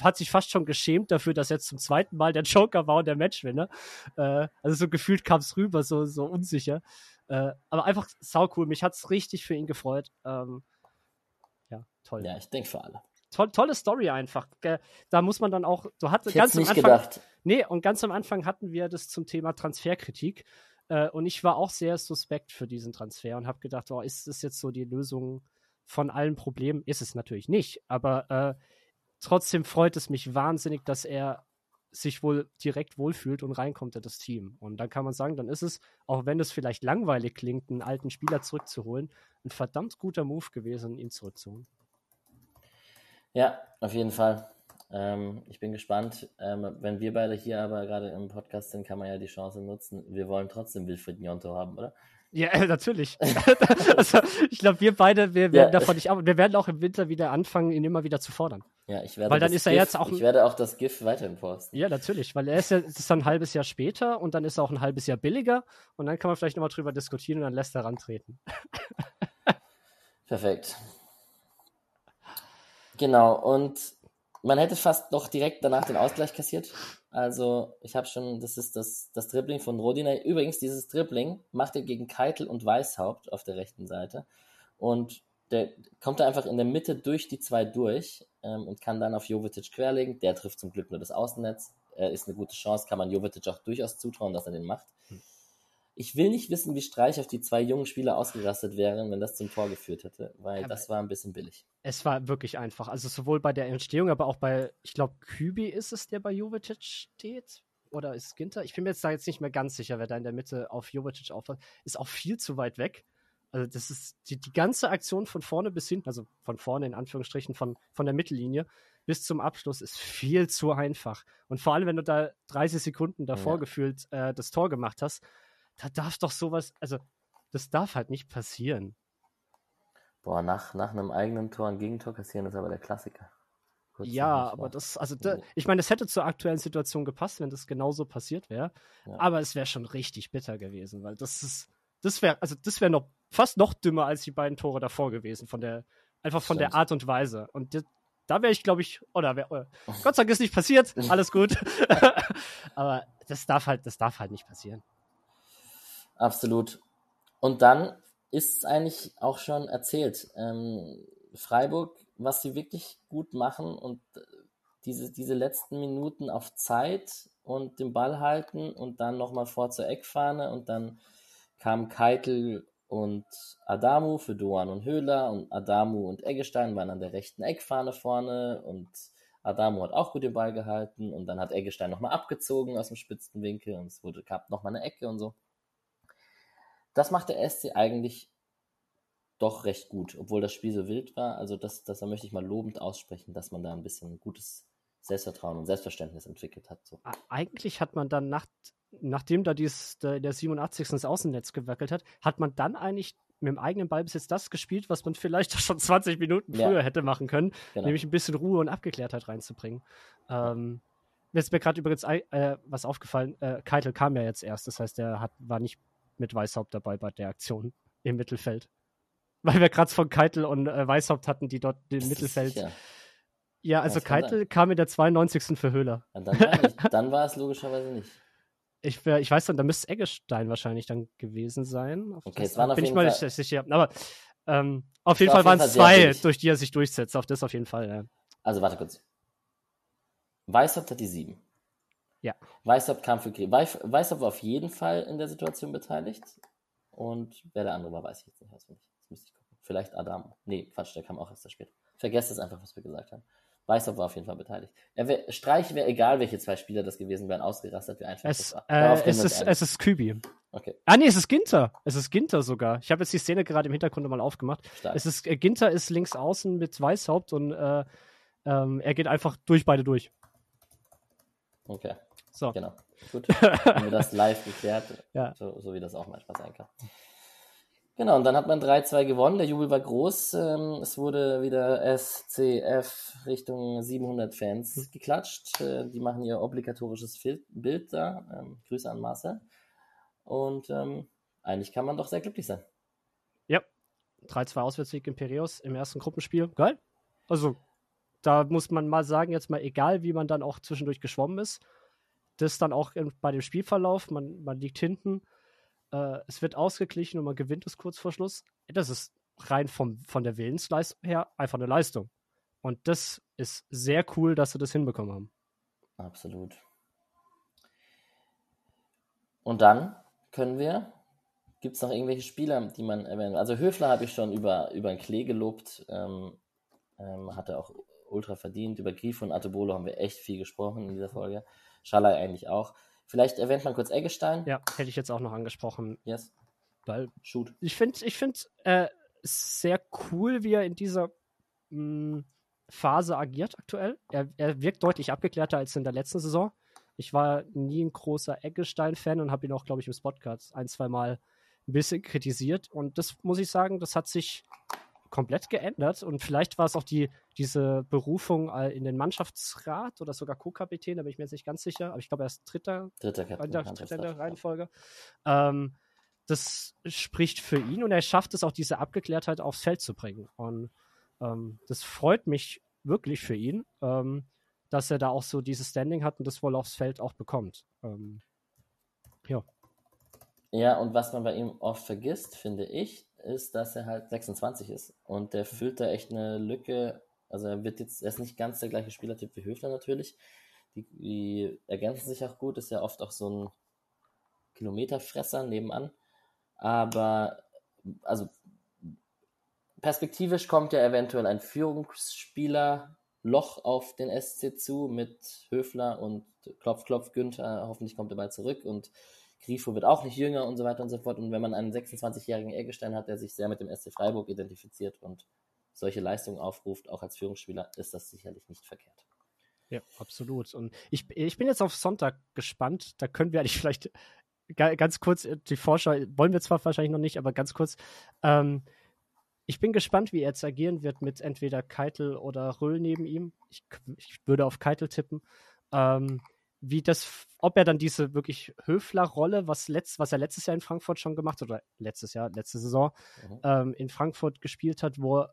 hat sich fast schon geschämt dafür, dass er zum zweiten Mal der Joker war und der Matchwinner. Äh, also so gefühlt kam es rüber, so, so unsicher. Äh, aber einfach sau cool. Mich hat es richtig für ihn gefreut. Ähm, ja, toll. Ja, ich denke für alle. Toll, tolle Story einfach. Da muss man dann auch, du hattest ganz am Anfang, gedacht. nee, und ganz am Anfang hatten wir das zum Thema Transferkritik äh, und ich war auch sehr suspekt für diesen Transfer und habe gedacht, oh, ist das jetzt so die Lösung von allen Problemen? Ist es natürlich nicht, aber äh, trotzdem freut es mich wahnsinnig, dass er sich wohl direkt wohlfühlt und reinkommt in das Team. Und dann kann man sagen, dann ist es, auch wenn es vielleicht langweilig klingt, einen alten Spieler zurückzuholen, ein verdammt guter Move gewesen, ihn zurückzuholen. Ja, auf jeden Fall. Ähm, ich bin gespannt. Ähm, wenn wir beide hier aber gerade im Podcast sind, kann man ja die Chance nutzen. Wir wollen trotzdem Wilfried Njonto haben, oder? Ja, <laughs> natürlich. <laughs> also, ich glaube, wir beide, wir werden ja. davon nicht ab. Wir werden auch im Winter wieder anfangen, ihn immer wieder zu fordern. Ja, ich werde. Weil dann ist er GIF, jetzt auch. Ich werde auch das GIF weiterhin posten. Ja, natürlich, weil er ist ja ist dann ein halbes Jahr später und dann ist er auch ein halbes Jahr billiger und dann kann man vielleicht nochmal drüber diskutieren und dann lässt er rantreten. Perfekt. Genau, und man hätte fast noch direkt danach den Ausgleich kassiert. Also, ich habe schon, das ist das, das Dribbling von Rodina. Übrigens, dieses Dribbling macht er gegen Keitel und Weißhaupt auf der rechten Seite. Und der kommt da einfach in der Mitte durch die zwei durch ähm, und kann dann auf Jovetic querlegen. Der trifft zum Glück nur das Außennetz. Er ist eine gute Chance, kann man Jovetic auch durchaus zutrauen, dass er den macht. Ich will nicht wissen, wie Streich auf die zwei jungen Spieler ausgerastet wären, wenn das zum Tor geführt hätte, weil ja, das war ein bisschen billig. Es war wirklich einfach. Also sowohl bei der Entstehung, aber auch bei, ich glaube, Kübi ist es, der bei Jovetic steht. Oder ist Ginter? Ich bin mir jetzt da jetzt nicht mehr ganz sicher, wer da in der Mitte auf Jovetic aufpasst. Ist auch viel zu weit weg. Also das ist die, die ganze Aktion von vorne bis hinten, also von vorne in Anführungsstrichen, von, von der Mittellinie bis zum Abschluss ist viel zu einfach. Und vor allem, wenn du da 30 Sekunden davor ja. gefühlt äh, das Tor gemacht hast, da darf doch sowas, also das darf halt nicht passieren. Boah, nach, nach einem eigenen Tor ein Gegentor kassieren ist aber der Klassiker. Kurz ja, aber das, also da, ich meine, das hätte zur aktuellen Situation gepasst, wenn das genauso passiert wäre. Ja. Aber es wäre schon richtig bitter gewesen, weil das ist, das wäre, also das wäre noch fast noch dümmer als die beiden Tore davor gewesen, von der, einfach von Stimmt. der Art und Weise. Und die, da wäre ich, glaube ich, oder wär, oh, Gott sei Dank ist nicht passiert, <laughs> alles gut. <laughs> aber das darf halt, das darf halt nicht passieren. Absolut. Und dann ist es eigentlich auch schon erzählt. Ähm, Freiburg, was sie wirklich gut machen und diese, diese letzten Minuten auf Zeit und den Ball halten und dann nochmal vor zur Eckfahne und dann kam Keitel und Adamu für Doan und Höhler und Adamu und Eggestein waren an der rechten Eckfahne vorne und Adamu hat auch gut den Ball gehalten und dann hat Eggestein nochmal abgezogen aus dem spitzen Winkel und es wurde, gab nochmal eine Ecke und so das macht der SC eigentlich doch recht gut, obwohl das Spiel so wild war. Also das, das da möchte ich mal lobend aussprechen, dass man da ein bisschen gutes Selbstvertrauen und Selbstverständnis entwickelt hat. So. Eigentlich hat man dann, nach, nachdem da dies, der, der 87. ins Außennetz gewackelt hat, hat man dann eigentlich mit dem eigenen Ballbesitz das gespielt, was man vielleicht <laughs> schon 20 Minuten früher ja. hätte machen können, genau. nämlich ein bisschen Ruhe und Abgeklärtheit reinzubringen. Ähm, mir ist mir gerade übrigens äh, was aufgefallen, äh, Keitel kam ja jetzt erst, das heißt, er hat, war nicht mit Weißhaupt dabei bei der Aktion im Mittelfeld. <laughs> Weil wir gerade von Keitel und äh, Weißhaupt hatten, die dort im Mittelfeld. Ja, ja also Keitel kam in der 92. für Höhler. Ja, dann, war nicht, <laughs> dann, war es logischerweise nicht. Ich, ich weiß dann, da müsste Eggestein wahrscheinlich dann gewesen sein. Auf okay, es waren auf bin jeden ich mal Fall, nicht sicher. Aber ähm, auf jeden Fall waren es zwei, durch die er sich durchsetzt. Auf das auf jeden Fall, ja. Also warte kurz. Weißhaupt hat die sieben. Ja. Weißhaupt kam für Griechenland. Weißhaupt war auf jeden Fall in der Situation beteiligt. Und wer der andere war, weiß ich jetzt nicht. Das müsste ich gucken. Vielleicht Adam. Nee, Quatsch, der kam auch erst später. Vergesst es einfach, was wir gesagt haben. Weißhaupt war auf jeden Fall beteiligt. Wär, Streich wäre egal, welche zwei Spieler das gewesen wären, ausgerastet, wie einfach es, das war. Äh, es, ist, es ist Kübi. Okay. Ah, nee, es ist Ginter. Es ist Ginter sogar. Ich habe jetzt die Szene gerade im Hintergrund mal aufgemacht. Stark. Es ist, äh, Ginter ist links außen mit Weißhaupt und äh, ähm, er geht einfach durch beide durch. Okay. So. Genau. Gut. <laughs> Haben wir das live geklärt, ja. so, so wie das auch manchmal sein kann. Genau, und dann hat man 3-2 gewonnen. Der Jubel war groß. Ähm, es wurde wieder SCF Richtung 700 Fans mhm. geklatscht. Äh, die machen ihr obligatorisches Bild da. Ähm, Grüße an Marcel. Und ähm, eigentlich kann man doch sehr glücklich sein. Ja, 3-2 Auswärtssieg in Piraeus im ersten Gruppenspiel. Geil. Also, da muss man mal sagen, jetzt mal egal, wie man dann auch zwischendurch geschwommen ist, das dann auch bei dem Spielverlauf, man, man liegt hinten äh, es wird ausgeglichen und man gewinnt es kurz vor Schluss. Das ist rein vom, von der Willensleistung her einfach eine Leistung. Und das ist sehr cool, dass sie das hinbekommen haben. Absolut. Und dann können wir, gibt es noch irgendwelche Spieler, die man erwähnt? Also Höfler habe ich schon über, über den Klee gelobt, ähm, ähm, hatte auch ultra verdient. Über Grifo und Atebolo haben wir echt viel gesprochen in dieser Folge. Schalai eigentlich auch. Vielleicht erwähnt man kurz Eggestein. Ja, hätte ich jetzt auch noch angesprochen. Yes. Weil, Shoot. Ich finde ich find, äh, sehr cool, wie er in dieser mh, hm, Phase agiert aktuell. Er, er wirkt deutlich abgeklärter als in der letzten Saison. Ich war nie ein großer Eggestein-Fan und habe ihn auch, glaube ich, im Spotcast ein, zwei Mal ein bisschen kritisiert. Und das muss ich sagen, das hat sich komplett geändert und vielleicht war es auch die, diese Berufung in den Mannschaftsrat oder sogar Co-Kapitän, da bin ich mir jetzt nicht ganz sicher, aber ich glaube, er ist Dritter, Dritter, Captain, der, Dritter in der Reihenfolge. Ähm, das spricht für ihn und er schafft es auch, diese Abgeklärtheit aufs Feld zu bringen. Und ähm, das freut mich wirklich für ihn, ähm, dass er da auch so dieses Standing hat und das wohl aufs Feld auch bekommt. Ähm, ja. Ja, und was man bei ihm oft vergisst, finde ich, ist, dass er halt 26 ist. Und der füllt da echt eine Lücke. Also er wird jetzt, er ist nicht ganz der gleiche Spielertyp wie Höfler natürlich. Die, die ergänzen sich auch gut, ist ja oft auch so ein Kilometerfresser nebenan. Aber also perspektivisch kommt ja eventuell ein Führungsspieler Loch auf den SC zu mit Höfler und Klopf, Klopf, Günther. Hoffentlich kommt er bald zurück und Grifo wird auch nicht jünger und so weiter und so fort. Und wenn man einen 26-jährigen Eggestein hat, der sich sehr mit dem SC Freiburg identifiziert und solche Leistungen aufruft, auch als Führungsspieler, ist das sicherlich nicht verkehrt. Ja, absolut. Und ich, ich bin jetzt auf Sonntag gespannt. Da können wir eigentlich vielleicht ganz kurz äh, die Vorschau, wollen wir zwar wahrscheinlich noch nicht, aber ganz kurz. Ähm, ich bin gespannt, wie er jetzt agieren wird mit entweder Keitel oder Röhl neben ihm. Ich, ich würde auf Keitel tippen. Ähm, wie das, ob er dann diese wirklich Höfler-Rolle, was, letzt, was er letztes Jahr in Frankfurt schon gemacht hat, oder letztes Jahr, letzte Saison, mhm. ähm, in Frankfurt gespielt hat, wo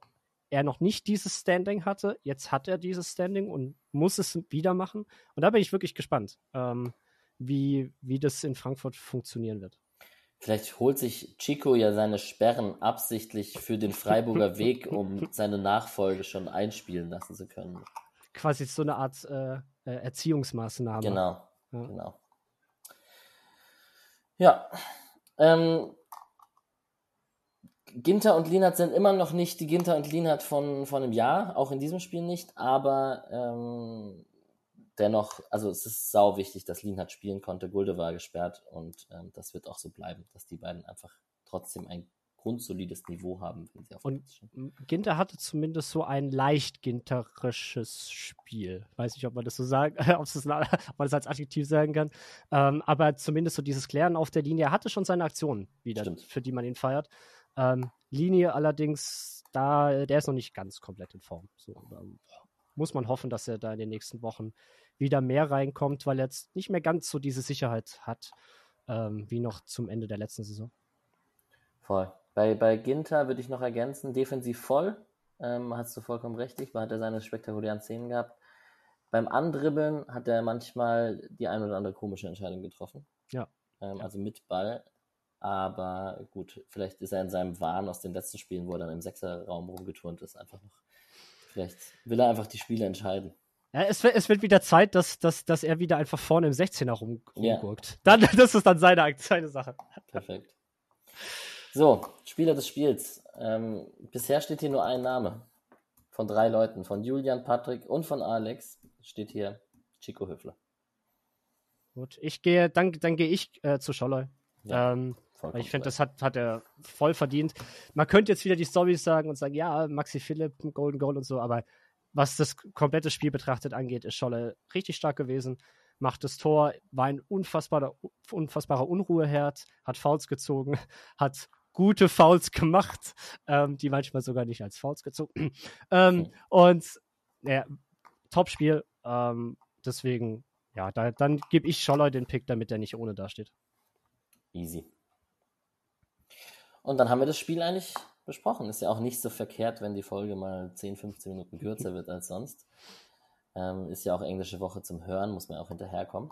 er noch nicht dieses Standing hatte. Jetzt hat er dieses Standing und muss es wieder machen. Und da bin ich wirklich gespannt, ähm, wie, wie das in Frankfurt funktionieren wird. Vielleicht holt sich Chico ja seine Sperren absichtlich für den Freiburger <laughs> Weg, um seine Nachfolge schon einspielen lassen zu können. Quasi so eine Art äh, äh, Erziehungsmaßnahme. Genau, ja. genau. Ja, ähm, Ginter und Lienhardt sind immer noch nicht die Ginter und Lienhardt von, von einem Jahr, auch in diesem Spiel nicht, aber ähm, dennoch, also es ist sau wichtig, dass Lienhardt spielen konnte. Gulde war gesperrt und ähm, das wird auch so bleiben, dass die beiden einfach trotzdem ein grundsolides Niveau haben, wenn sie auf Und Ginter hatte zumindest so ein leicht ginterisches Spiel. Weiß nicht, ob man das so sagen, <laughs> ob, das, ob man das als Adjektiv sagen kann. Ähm, aber zumindest so dieses Klären auf der Linie. Er hatte schon seine Aktionen wieder, Stimmt. für die man ihn feiert. Ähm, Linie allerdings, da, der ist noch nicht ganz komplett in Form. So, muss man hoffen, dass er da in den nächsten Wochen wieder mehr reinkommt, weil er jetzt nicht mehr ganz so diese Sicherheit hat, ähm, wie noch zum Ende der letzten Saison. Voll. Bei, bei Ginter würde ich noch ergänzen, defensiv voll, ähm, hast du vollkommen recht, hat er seine spektakulären Szenen gehabt. Beim Andribbeln hat er manchmal die ein oder andere komische Entscheidung getroffen. Ja. Ähm, also mit Ball. Aber gut, vielleicht ist er in seinem Wahn aus den letzten Spielen, wo er dann im Sechserraum rumgeturnt ist, einfach noch. Vielleicht will er einfach die Spiele entscheiden. Ja, es, wird, es wird wieder Zeit, dass, dass, dass er wieder einfach vorne im 16er rum, rumguckt. Ja. Dann, <laughs> das ist dann seine, seine Sache. Perfekt. So, Spieler des Spiels. Ähm, bisher steht hier nur ein Name. von drei Leuten, von Julian, Patrick und von Alex, steht hier Chico Höfler. Gut, ich gehe, dann, dann gehe ich äh, zu Scholloy. Ja, ähm, ich finde, das hat, hat er voll verdient. Man könnte jetzt wieder die Storys sagen und sagen, ja, Maxi Philipp, Golden Goal und so, aber was das komplette Spiel betrachtet angeht, ist Scholle richtig stark gewesen. Macht das Tor, war ein unfassbarer, unfassbarer Unruheherd, hat Fouls gezogen, <laughs> hat gute Fouls gemacht, ähm, die manchmal sogar nicht als Fouls gezogen. <clears throat> ähm, und ja, Top-Spiel. Ähm, deswegen, ja, da, dann gebe ich Scholler den Pick, damit er nicht ohne dasteht. Easy. Und dann haben wir das Spiel eigentlich besprochen. Ist ja auch nicht so verkehrt, wenn die Folge mal 10, 15 Minuten kürzer wird als sonst. Ähm, ist ja auch englische Woche zum Hören, muss man auch hinterherkommen.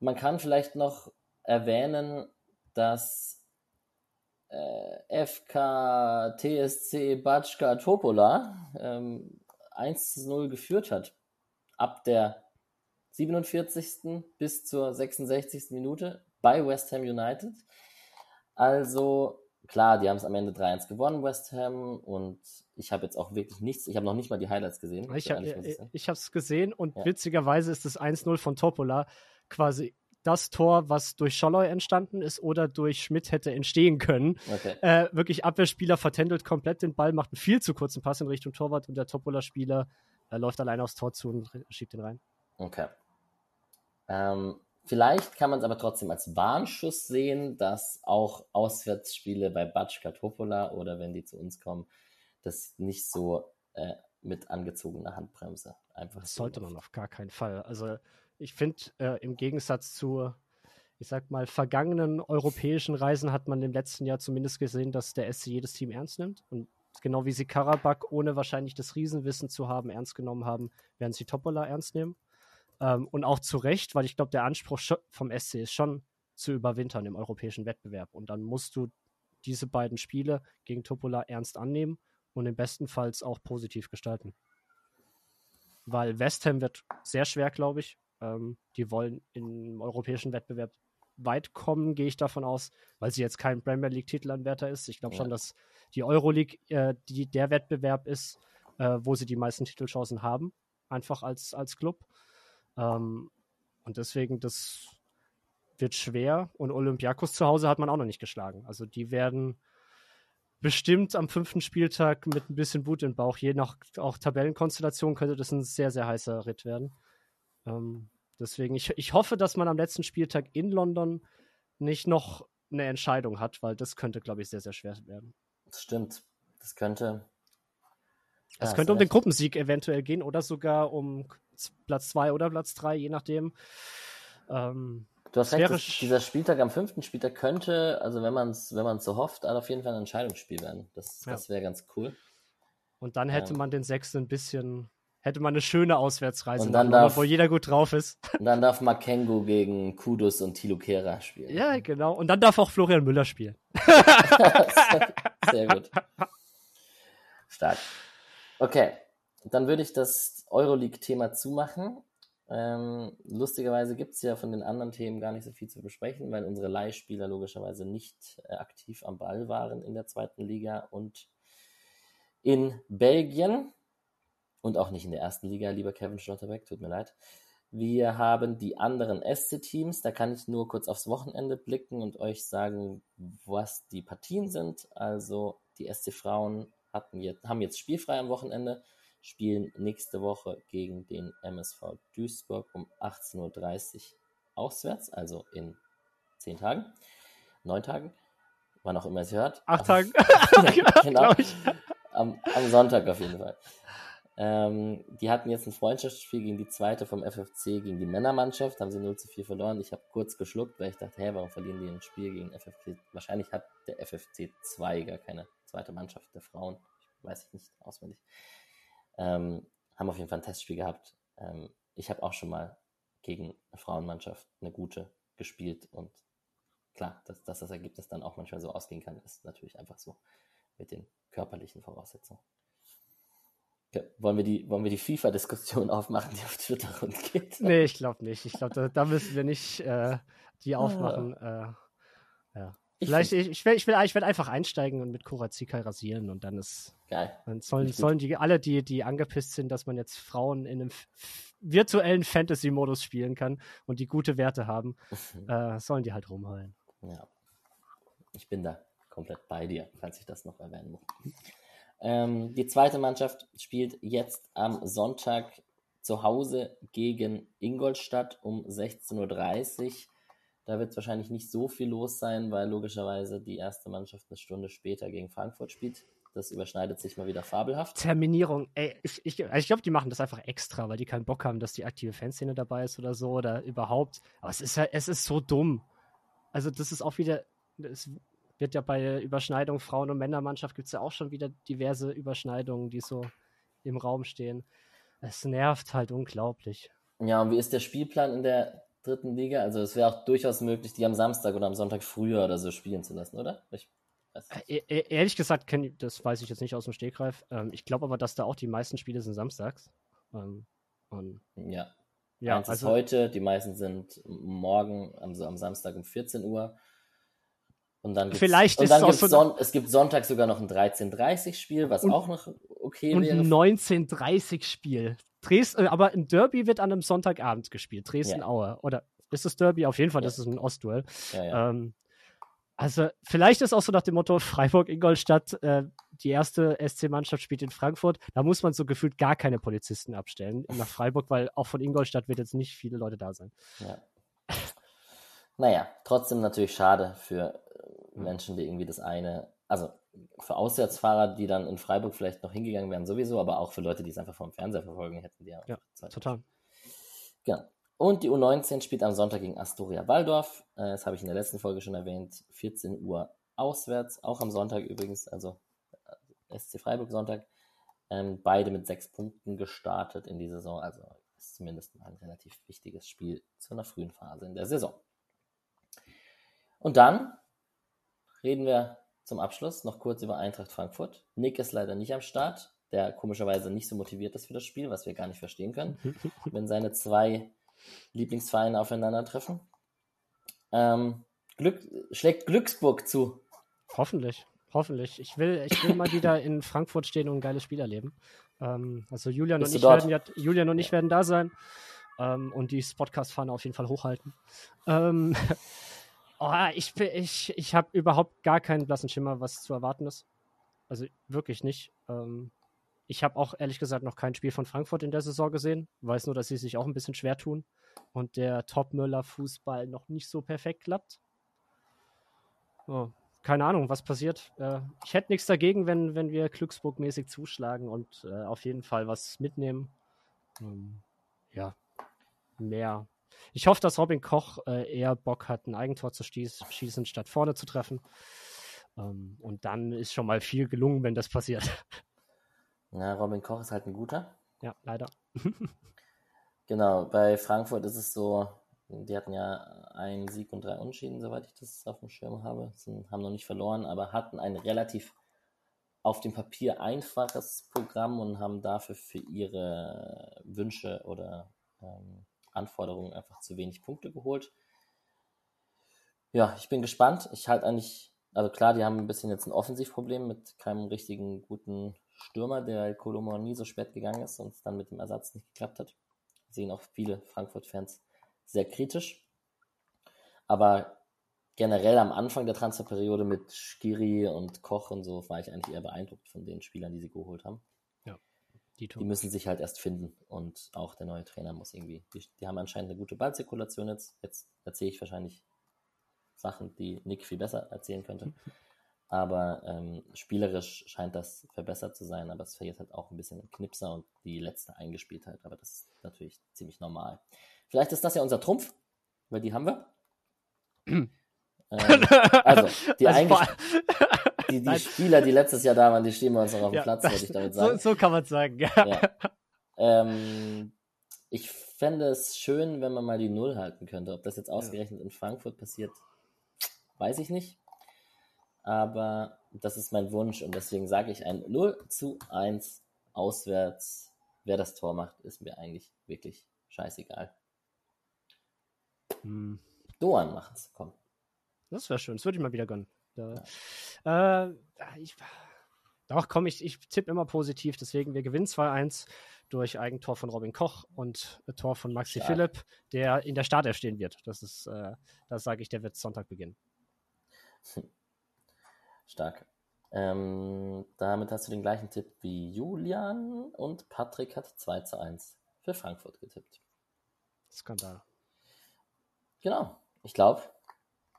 Man kann vielleicht noch erwähnen, dass äh, FK TSC Batschka Topola ähm, 1 zu 0 geführt hat. Ab der 47. bis zur 66. Minute bei West Ham United. Also klar, die haben es am Ende 3-1 gewonnen, West Ham. Und ich habe jetzt auch wirklich nichts, ich habe noch nicht mal die Highlights gesehen. Ich habe es gesehen und ja. witzigerweise ist das 1-0 von Topola quasi das Tor, was durch Scholloy entstanden ist oder durch Schmidt hätte entstehen können. Okay. Äh, wirklich Abwehrspieler vertändelt komplett den Ball, macht einen viel zu kurzen Pass in Richtung Torwart und der Topola-Spieler äh, läuft alleine aufs Tor zu und schiebt ihn rein. Okay. Ähm, vielleicht kann man es aber trotzdem als Warnschuss sehen, dass auch Auswärtsspiele bei Batschka Topola oder wenn die zu uns kommen, das nicht so äh, mit angezogener Handbremse einfach. Das sollte man auf gar keinen Fall. Also ich finde, äh, im Gegensatz zu, ich sag mal, vergangenen europäischen Reisen hat man im letzten Jahr zumindest gesehen, dass der SC jedes Team ernst nimmt. Und genau wie sie Karabakh, ohne wahrscheinlich das Riesenwissen zu haben, ernst genommen haben, werden sie Topola ernst nehmen. Ähm, und auch zu Recht, weil ich glaube, der Anspruch vom SC ist schon zu überwintern im europäischen Wettbewerb. Und dann musst du diese beiden Spiele gegen Topola ernst annehmen und im besten Fall auch positiv gestalten. Weil West Ham wird sehr schwer, glaube ich. Ähm, die wollen im europäischen Wettbewerb weit kommen, gehe ich davon aus, weil sie jetzt kein Premier League-Titelanwärter ist. Ich glaube ja. schon, dass die Euroleague äh, die, der Wettbewerb ist, äh, wo sie die meisten Titelchancen haben, einfach als, als Club. Ähm, und deswegen, das wird schwer. Und Olympiakos zu Hause hat man auch noch nicht geschlagen. Also die werden bestimmt am fünften Spieltag mit ein bisschen Wut im Bauch, je nach auch Tabellenkonstellation, könnte das ein sehr, sehr heißer Ritt werden. Ähm, deswegen, ich, ich hoffe, dass man am letzten Spieltag in London nicht noch eine Entscheidung hat, weil das könnte, glaube ich, sehr, sehr schwer werden. Das stimmt. Das könnte. Es ja, könnte um den Gruppensieg eventuell gehen oder sogar um Platz 2 oder Platz 3, je nachdem. Ähm, du hast recht, das, dieser Spieltag am fünften Spieltag könnte, also wenn man es wenn so hofft, auf jeden Fall ein Entscheidungsspiel werden. Das, ja. das wäre ganz cool. Und dann hätte ähm, man den sechsten ein bisschen hätte man eine schöne Auswärtsreise, und dann machen, darf, wo jeder gut drauf ist. <laughs> Und dann darf Makengo gegen Kudus und Tilo Kera spielen. Ja, genau. Und dann darf auch Florian Müller spielen. <laughs> Sehr gut. Stark. Okay, dann würde ich das Euroleague-Thema zumachen. Ähm, lustigerweise gibt es ja von den anderen Themen gar nicht so viel zu besprechen, weil unsere Leihspieler logischerweise nicht äh, aktiv am Ball waren in der zweiten Liga und in Belgien und auch nicht in der ersten Liga, lieber Kevin Schlotterbeck, tut mir leid. Wir haben die anderen SC-Teams, da kann ich nur kurz aufs Wochenende blicken und euch sagen, was die Partien sind. Also die SC-Frauen jetzt, haben jetzt spielfrei am Wochenende, spielen nächste Woche gegen den MSV Duisburg um 18.30 Uhr auswärts, also in zehn Tagen, neun Tagen, wann auch immer es hört. Acht Tagen. <laughs> <laughs> genau. Am, am Sonntag auf jeden Fall. Ähm, die hatten jetzt ein Freundschaftsspiel gegen die zweite vom FFC, gegen die Männermannschaft, haben sie 0 zu 4 verloren. Ich habe kurz geschluckt, weil ich dachte, hä, warum verlieren die ein Spiel gegen FFC? Wahrscheinlich hat der FFC 2 gar keine zweite Mannschaft der Frauen. Weiß ich nicht auswendig. Ähm, haben auf jeden Fall ein Testspiel gehabt. Ähm, ich habe auch schon mal gegen eine Frauenmannschaft eine gute gespielt und klar, dass, dass das Ergebnis dann auch manchmal so ausgehen kann, ist natürlich einfach so mit den körperlichen Voraussetzungen. Wollen wir die, wollen wir die FIFA-Diskussion <laughs> aufmachen, die auf Twitter rundgeht? Nee, ich glaube nicht. Ich glaube, da, da, müssen wir nicht äh, die ah. aufmachen. Äh, ja. Vielleicht, ich, ich, will, ich, will, ich will einfach einsteigen und mit Kurazika rasieren und dann ist. Geil. Dann sollen, sollen die alle, die, die angepisst sind, dass man jetzt Frauen in einem virtuellen Fantasy-Modus spielen kann und die gute Werte haben, äh, sollen die halt rumheulen. Ja. Ich bin da komplett bei dir, falls ich das noch erwähnen muss. Ähm, die zweite Mannschaft spielt jetzt am Sonntag zu Hause gegen Ingolstadt um 16.30 Uhr. Da wird es wahrscheinlich nicht so viel los sein, weil logischerweise die erste Mannschaft eine Stunde später gegen Frankfurt spielt. Das überschneidet sich mal wieder fabelhaft. Terminierung, ey, ich, ich, also ich glaube, die machen das einfach extra, weil die keinen Bock haben, dass die aktive Fanszene dabei ist oder so oder überhaupt. Aber es ist ja, es ist so dumm. Also, das ist auch wieder, es wird ja bei Überschneidung Frauen- und Männermannschaft gibt es ja auch schon wieder diverse Überschneidungen, die so im Raum stehen. Es nervt halt unglaublich. Ja, und wie ist der Spielplan in der dritten Liga? Also es wäre auch durchaus möglich, die am Samstag oder am Sonntag früher oder so spielen zu lassen, oder? Ich e ehrlich gesagt, das weiß ich jetzt nicht aus dem Stegreif. Ähm, ich glaube aber, dass da auch die meisten Spiele sind samstags. Ähm, ja. Ja, Eins also, ist heute, die meisten sind morgen, also am Samstag um 14 Uhr. Und dann Vielleicht und dann ist es so es gibt Sonntag sogar noch ein 13:30 Spiel, was und, auch noch okay und wäre. Und ein 19:30 Spiel. Dresden, äh, aber ein Derby wird an einem Sonntagabend gespielt. Dresden-Aue. Ja. Oder ist das Derby? Auf jeden Fall, ja. das ist ein Ostduell. Ja. Ähm, also, vielleicht ist auch so nach dem Motto <laughs> Freiburg-Ingolstadt, äh, die erste SC-Mannschaft spielt in Frankfurt. Da muss man so gefühlt gar keine Polizisten abstellen nach Freiburg, weil auch von Ingolstadt wird jetzt nicht viele Leute da sein. Ja. Naja, trotzdem natürlich schade für Menschen, die irgendwie das eine, also für Auswärtsfahrer, die dann in Freiburg vielleicht noch hingegangen wären, sowieso, aber auch für Leute, die es einfach vom Fernseher verfolgen hätten. Die ja, ja total. Genau. Und die U19 spielt am Sonntag gegen Astoria Waldorf. Äh, das habe ich in der letzten Folge schon erwähnt. 14 Uhr auswärts, auch am Sonntag übrigens, also äh, SC Freiburg Sonntag. Ähm, beide mit sechs Punkten gestartet in die Saison, also ist zumindest mal ein relativ wichtiges Spiel zu einer frühen Phase in der Saison. Und dann reden wir zum Abschluss noch kurz über Eintracht Frankfurt. Nick ist leider nicht am Start, der komischerweise nicht so motiviert ist für das Spiel, was wir gar nicht verstehen können, <laughs> wenn seine zwei Lieblingsvereine aufeinandertreffen. Ähm, Glück, schlägt Glücksburg zu. Hoffentlich, hoffentlich. Ich will, ich will mal wieder in Frankfurt stehen und ein geiles Spiel erleben. Ähm, also Julian und, ich werden, Julian und ich werden da sein ähm, und die Podcast-Fahne auf jeden Fall hochhalten. Ähm, <laughs> Oh, ich ich, ich habe überhaupt gar keinen blassen Schimmer, was zu erwarten ist. Also wirklich nicht. Ähm, ich habe auch ehrlich gesagt noch kein Spiel von Frankfurt in der Saison gesehen. Weiß nur, dass sie sich auch ein bisschen schwer tun und der Topmüller-Fußball noch nicht so perfekt klappt. Oh, keine Ahnung, was passiert. Äh, ich hätte nichts dagegen, wenn, wenn wir Glücksburg-mäßig zuschlagen und äh, auf jeden Fall was mitnehmen. Ähm, ja, mehr ich hoffe, dass Robin Koch äh, eher Bock hat, ein Eigentor zu schieß schießen, statt vorne zu treffen. Ähm, und dann ist schon mal viel gelungen, wenn das passiert. <laughs> Ja, Robin Koch ist halt ein guter. Ja, leider. <laughs> genau, bei Frankfurt ist es so, die hatten ja einen Sieg und drei Unschieden, soweit ich das auf dem Schirm habe. Sie haben noch nicht verloren, aber hatten ein relativ auf dem Papier einfaches Programm und haben dafür für ihre Wünsche oder ähm, Anforderungen einfach zu wenig Punkte geholt. Ja, ich bin gespannt. Ich halte eigentlich, also klar, die haben ein bisschen jetzt ein Offensivproblem mit keinem richtigen guten Stürmer, der Kolomor nie so spät gegangen ist und es dann mit dem Ersatz nicht geklappt hat. Sehen auch viele Frankfurt-Fans sehr kritisch. Aber generell am Anfang der Transferperiode mit Skiri und Koch und so war ich eigentlich eher beeindruckt von den Spielern, die sie geholt haben. Die, die, müssen sich halt erst finden und auch der neue Trainer muss irgendwie, die, die haben anscheinend eine gute Ballzirkulation jetzt. Jetzt erzähle ich wahrscheinlich Sachen, die Nick viel besser erzählen könnte. <laughs> Aber ähm, spielerisch scheint das verbessert zu sein, aber es verliert halt auch ein bisschen im Knipser und die letzte Eingespieltheit. Aber das ist natürlich ziemlich normal. Vielleicht ist das ja unser Trumpf, weil die haben wir. <laughs> ähm, also, die also die, die Spieler, die letztes Jahr da waren, die stehen bei uns noch auf dem ja, Platz, würde ich damit sagen. So, so kann man sagen, ja. ja. Ähm, ich fände es schön, wenn man mal die Null halten könnte. Ob das jetzt ausgerechnet in Frankfurt passiert, weiß ich nicht. Aber das ist mein Wunsch und deswegen sage ich ein 0 zu 1 auswärts. Wer das Tor macht, ist mir eigentlich wirklich scheißegal. Hm. Doan macht's, komm. Das wäre schön. Das würde ich mal wieder gönnen. Ja. Äh, ich, doch, komm, ich, ich tippe immer positiv. Deswegen, wir gewinnen 2-1 durch Eigentor von Robin Koch und ein Tor von Maxi Stark. Philipp, der in der Startelf stehen wird. Das ist, äh, das sage ich, der wird Sonntag beginnen. <laughs> Stark. Ähm, damit hast du den gleichen Tipp wie Julian und Patrick hat 2 zu 1 für Frankfurt getippt. Skandal. Genau. Ich glaube,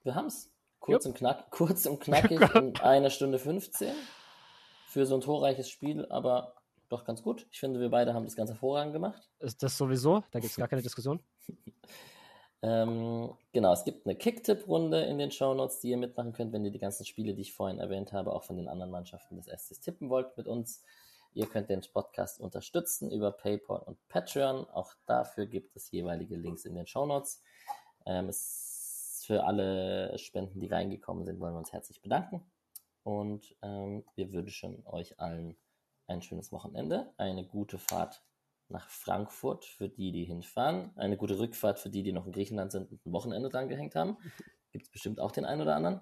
wir haben es. <laughs> Kurz, und knack, kurz und knackig in einer Stunde 15 für so ein torreiches Spiel, aber doch ganz gut. Ich finde, wir beide haben das ganz hervorragend gemacht. Ist das sowieso? Da gibt es gar keine <laughs> Diskussion. ähm, genau, es gibt eine Kick-Tipp-Runde in den Shownotes, die ihr mitmachen könnt, wenn ihr die ganzen Spiele, die ich vorhin erwähnt habe, auch von den anderen Mannschaften des SCs tippen wollt mit uns. Ihr könnt den Podcast unterstützen über PayPal und Patreon. Auch dafür gibt es jeweilige Links in den Shownotes. Ähm, es, für alle Spenden, die reingekommen sind, wollen wir uns herzlich bedanken. Und ähm, wir wünschen euch allen ein schönes Wochenende, eine gute Fahrt nach Frankfurt für die, die hinfahren, eine gute Rückfahrt für die, die noch in Griechenland sind und ein Wochenende dran gehängt haben. <laughs> Gibt es bestimmt auch den einen oder anderen.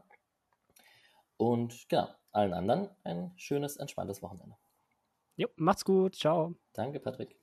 Und genau, allen anderen ein schönes, entspanntes Wochenende. Jo, macht's gut. Ciao. Danke, Patrick.